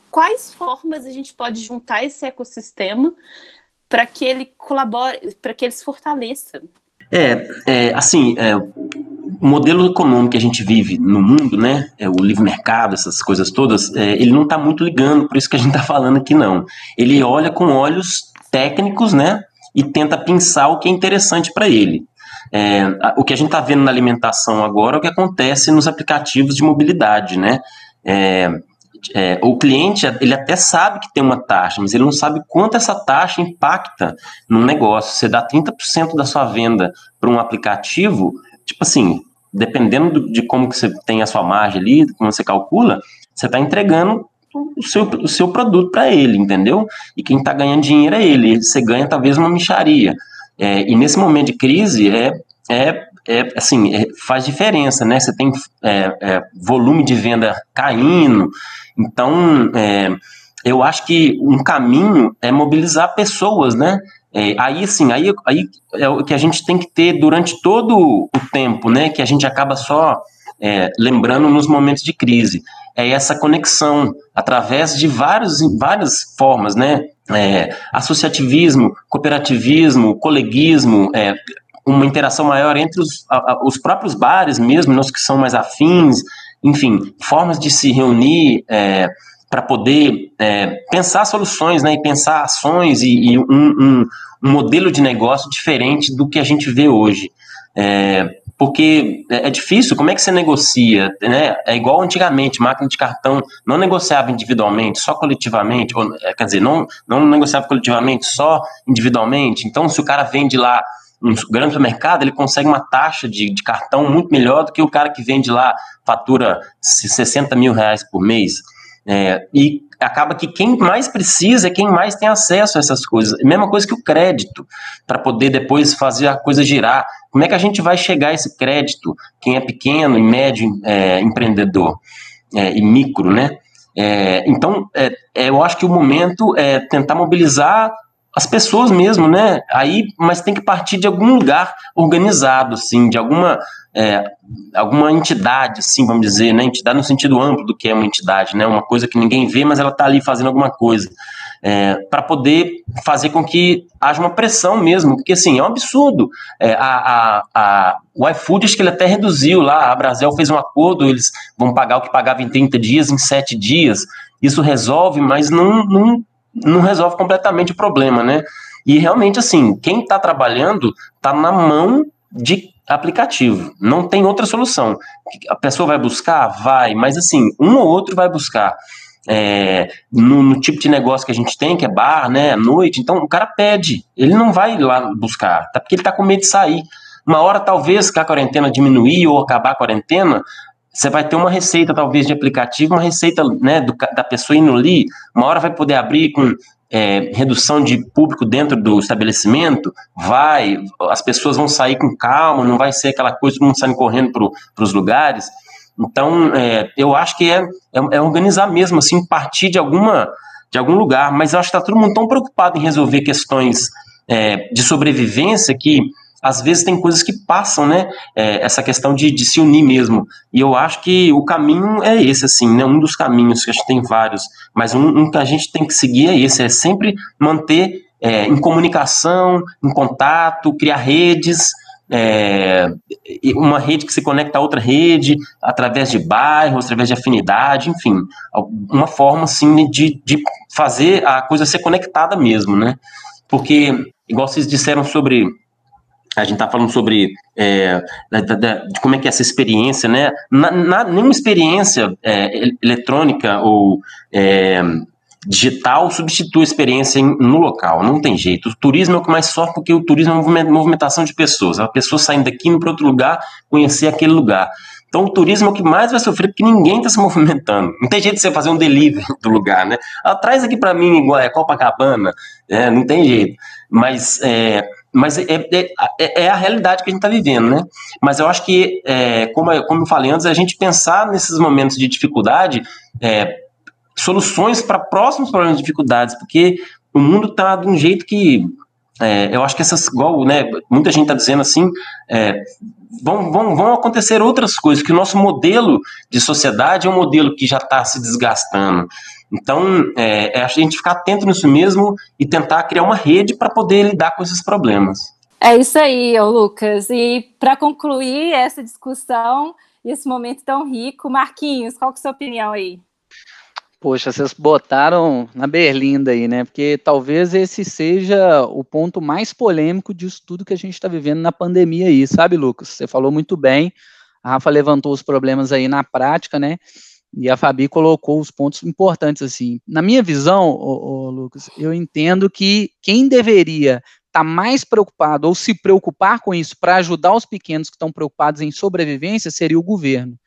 quais formas a gente pode juntar esse ecossistema para que ele colabore, para que ele se fortaleça? É, é assim, é, o modelo econômico que a gente vive no mundo, né, é, o livre mercado, essas coisas todas, é, ele não está muito ligando, por isso que a gente está falando aqui não. Ele olha com olhos técnicos, né, e tenta pensar o que é interessante para ele. É, o que a gente está vendo na alimentação agora é o que acontece nos aplicativos de mobilidade, né? É, é, o cliente ele até sabe que tem uma taxa, mas ele não sabe quanto essa taxa impacta no negócio. Você dá 30% da sua venda para um aplicativo, tipo assim, dependendo de como que você tem a sua margem ali, como você calcula, você está entregando o seu, o seu produto para ele, entendeu? E quem está ganhando dinheiro é ele. Você ganha talvez uma micharia. É, e nesse momento de crise é, é, é assim é, faz diferença, né? Você tem é, é, volume de venda caindo, então é, eu acho que um caminho é mobilizar pessoas, né? É, aí, sim, aí, aí é o que a gente tem que ter durante todo o tempo, né? Que a gente acaba só é, lembrando nos momentos de crise. É essa conexão através de vários, várias formas, né? É, associativismo, cooperativismo, coleguismo, é, uma interação maior entre os, a, os próprios bares mesmo, nós que são mais afins, enfim, formas de se reunir é, para poder é, pensar soluções, né, e pensar ações e, e um, um, um, modelo de negócio diferente do que a gente vê hoje. É, porque é, é difícil, como é que você negocia? Né? É igual antigamente, máquina de cartão não negociava individualmente, só coletivamente, ou, é, quer dizer, não, não negociava coletivamente, só individualmente. Então, se o cara vende lá um grande supermercado, ele consegue uma taxa de, de cartão muito melhor do que o cara que vende lá, fatura 60 mil reais por mês. É, e acaba que quem mais precisa é quem mais tem acesso a essas coisas. Mesma coisa que o crédito, para poder depois fazer a coisa girar. Como é que a gente vai chegar a esse crédito? Quem é pequeno e médio é, empreendedor é, e micro, né? É, então, é, é, eu acho que o momento é tentar mobilizar as pessoas mesmo, né? Aí, mas tem que partir de algum lugar organizado, assim, de alguma é, alguma entidade, assim, vamos dizer, né? Entidade no sentido amplo do que é uma entidade, né? Uma coisa que ninguém vê, mas ela está ali fazendo alguma coisa. É, para poder fazer com que haja uma pressão mesmo, porque assim, é um absurdo. É, a, a, a, o iFood, acho que ele até reduziu lá, a Brasil fez um acordo, eles vão pagar o que pagava em 30 dias, em 7 dias. Isso resolve, mas não, não não resolve completamente o problema, né? E realmente, assim, quem está trabalhando está na mão de aplicativo, não tem outra solução. A pessoa vai buscar? Vai, mas assim, um ou outro vai buscar. É, no, no, tipo de negócio que a gente tem, que é bar, né, à noite, então o cara pede, ele não vai lá buscar, tá, porque ele tá com medo de sair. Uma hora, talvez, que a quarentena diminuir ou acabar a quarentena, você vai ter uma receita, talvez, de aplicativo, uma receita né, do, da pessoa indo ali, uma hora vai poder abrir com é, redução de público dentro do estabelecimento, vai, as pessoas vão sair com calma, não vai ser aquela coisa, todo mundo saindo correndo para os lugares. Então, é, eu acho que é, é, é, organizar mesmo, assim, partir de alguma de algum lugar, mas eu acho que está todo mundo tão preocupado em resolver questões é, de sobrevivência que às vezes tem coisas que passam, né? É, essa questão de, de, se unir mesmo. E eu acho que o caminho é esse, assim, né? Um dos caminhos, que a gente tem vários, mas um, um que a gente tem que seguir é esse, é sempre manter é, em comunicação, em contato, criar redes, é, uma rede que se conecta a outra rede, através de bairros, através de afinidade, enfim, uma forma, assim, de, de fazer a coisa ser conectada mesmo, né? Porque, igual vocês disseram sobre a gente está falando sobre é, da, da, de como é que é essa experiência, né? Na, na, nenhuma experiência é, eletrônica ou é, digital substitui a experiência em, no local, não tem jeito. O turismo é o que mais sofre porque o turismo é uma movimentação de pessoas, a pessoa saindo daqui para outro lugar, conhecer aquele lugar. Então o turismo é o que mais vai sofrer porque ninguém está se movimentando. Não tem jeito de você fazer um delivery do lugar, né? Ah, traz aqui para mim igual é Copacabana, é, não tem jeito. Mas é, mas é, é, é, é, a realidade que a gente está vivendo, né? Mas eu acho que, é, como, eu, como eu falei antes, a gente pensar nesses momentos de dificuldade, é, soluções para próximos problemas de dificuldades, porque o mundo está de um jeito que é, eu acho que essas, igual, né, muita gente está dizendo assim, vão, vão, vão acontecer outras coisas, que o nosso modelo de sociedade é um modelo que já está se desgastando. Então, é, é, a gente ficar atento nisso mesmo e tentar criar uma rede para poder lidar com esses problemas. É isso aí, Lucas. E para concluir essa discussão e esse momento tão rico, Marquinhos, qual que é a sua opinião aí? Poxa, vocês botaram na berlinda aí, né? Porque talvez esse seja o ponto mais polêmico disso tudo que a gente está vivendo na pandemia aí, sabe, Lucas? Você falou muito bem. A Rafa levantou os problemas aí na prática, né? E a Fabi colocou os pontos importantes assim. Na minha visão, ô, ô, Lucas, eu entendo que quem deveria estar tá mais preocupado ou se preocupar com isso para ajudar os pequenos que estão preocupados em sobrevivência seria o governo.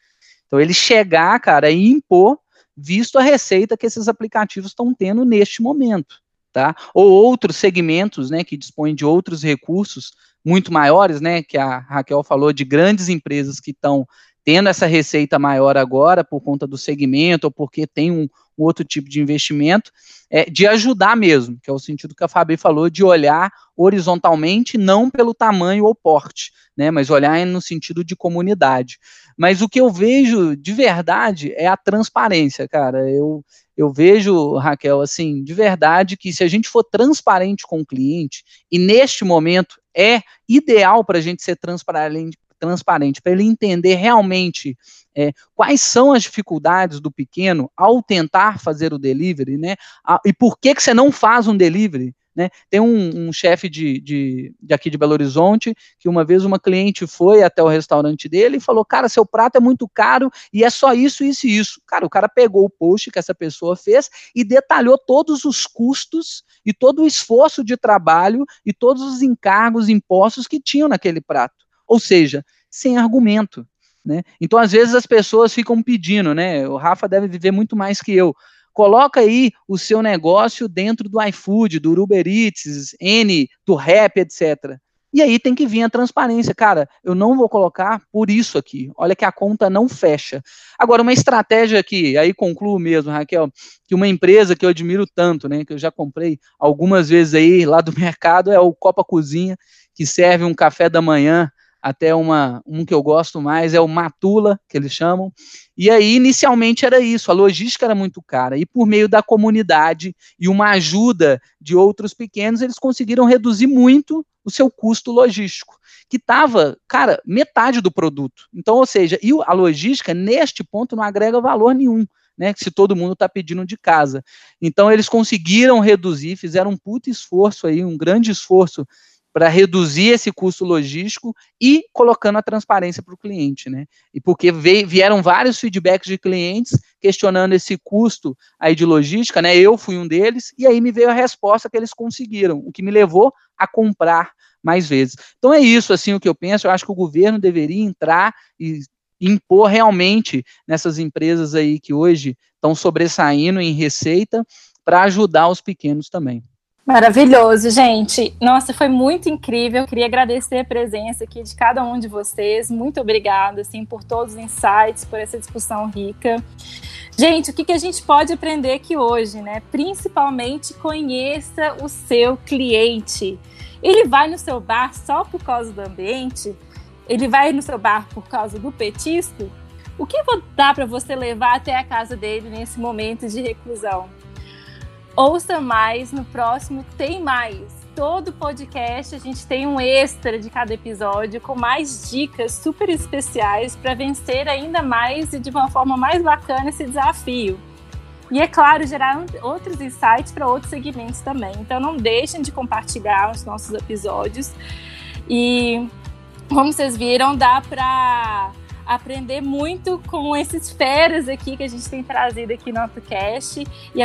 Então ele chegar, cara, e impor, visto a receita que esses aplicativos estão tendo neste momento, tá? Ou outros segmentos, né, que dispõem de outros recursos muito maiores, né, que a Raquel falou de grandes empresas que estão tendo essa receita maior agora por conta do segmento ou porque tem um, um outro tipo de investimento, é, de ajudar mesmo, que é o sentido que a Fabi falou, de olhar horizontalmente, não pelo tamanho ou porte, né, mas olhar no sentido de comunidade. Mas o que eu vejo de verdade é a transparência, cara. Eu, eu vejo, Raquel, assim, de verdade que se a gente for transparente com o cliente, e neste momento é ideal para a gente ser transparente, transparente, para ele entender realmente é, quais são as dificuldades do pequeno ao tentar fazer o delivery, né? e por que, que você não faz um delivery? Né? Tem um, um chefe de, de, de, aqui de Belo Horizonte que uma vez uma cliente foi até o restaurante dele e falou: Cara, seu prato é muito caro e é só isso, isso e isso. Cara, o cara pegou o post que essa pessoa fez e detalhou todos os custos e todo o esforço de trabalho e todos os encargos, impostos que tinham naquele prato ou seja, sem argumento. Né? Então, às vezes, as pessoas ficam pedindo, né? O Rafa deve viver muito mais que eu. Coloca aí o seu negócio dentro do iFood, do Uber Eats, N, do Rap, etc. E aí tem que vir a transparência. Cara, eu não vou colocar por isso aqui. Olha que a conta não fecha. Agora, uma estratégia aqui, aí concluo mesmo, Raquel, que uma empresa que eu admiro tanto, né, que eu já comprei algumas vezes aí lá do mercado, é o Copa Cozinha, que serve um café da manhã até uma, um que eu gosto mais é o Matula, que eles chamam. E aí, inicialmente, era isso, a logística era muito cara. E por meio da comunidade e uma ajuda de outros pequenos, eles conseguiram reduzir muito o seu custo logístico, que estava, cara, metade do produto. Então, ou seja, e a logística, neste ponto, não agrega valor nenhum. Né, se todo mundo está pedindo de casa. Então, eles conseguiram reduzir, fizeram um puto esforço aí, um grande esforço para reduzir esse custo logístico e colocando a transparência para o cliente, né? E porque veio, vieram vários feedbacks de clientes questionando esse custo aí de logística, né? Eu fui um deles e aí me veio a resposta que eles conseguiram, o que me levou a comprar mais vezes. Então é isso assim o que eu penso. Eu acho que o governo deveria entrar e impor realmente nessas empresas aí que hoje estão sobressaindo em receita para ajudar os pequenos também. Maravilhoso, gente. Nossa, foi muito incrível. queria agradecer a presença aqui de cada um de vocês. Muito obrigada, assim, por todos os insights, por essa discussão rica. Gente, o que, que a gente pode aprender aqui hoje, né? Principalmente conheça o seu cliente. Ele vai no seu bar só por causa do ambiente? Ele vai no seu bar por causa do petisco? O que dá para você levar até a casa dele nesse momento de reclusão? Ouça mais no próximo Tem Mais. Todo podcast a gente tem um extra de cada episódio com mais dicas super especiais para vencer ainda mais e de uma forma mais bacana esse desafio. E é claro, gerar outros insights para outros segmentos também. Então não deixem de compartilhar os nossos episódios. E como vocês viram, dá para aprender muito com esses feras aqui que a gente tem trazido aqui no AutoCast e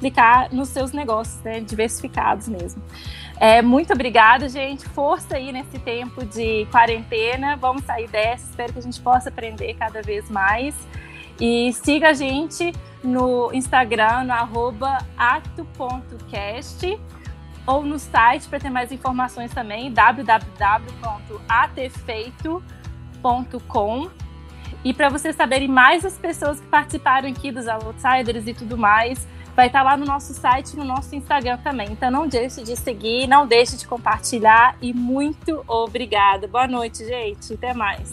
aplicar nos seus negócios, né, diversificados mesmo. É, muito obrigada, gente. Força aí nesse tempo de quarentena. Vamos sair dessa. Espero que a gente possa aprender cada vez mais. E siga a gente no Instagram, no ato.cast ou no site para ter mais informações também, www.atefeito.com. E para vocês saberem mais as pessoas que participaram aqui dos Outsiders e tudo mais, vai estar lá no nosso site, no nosso Instagram também. Então não deixe de seguir, não deixe de compartilhar e muito obrigada. Boa noite, gente. Até mais.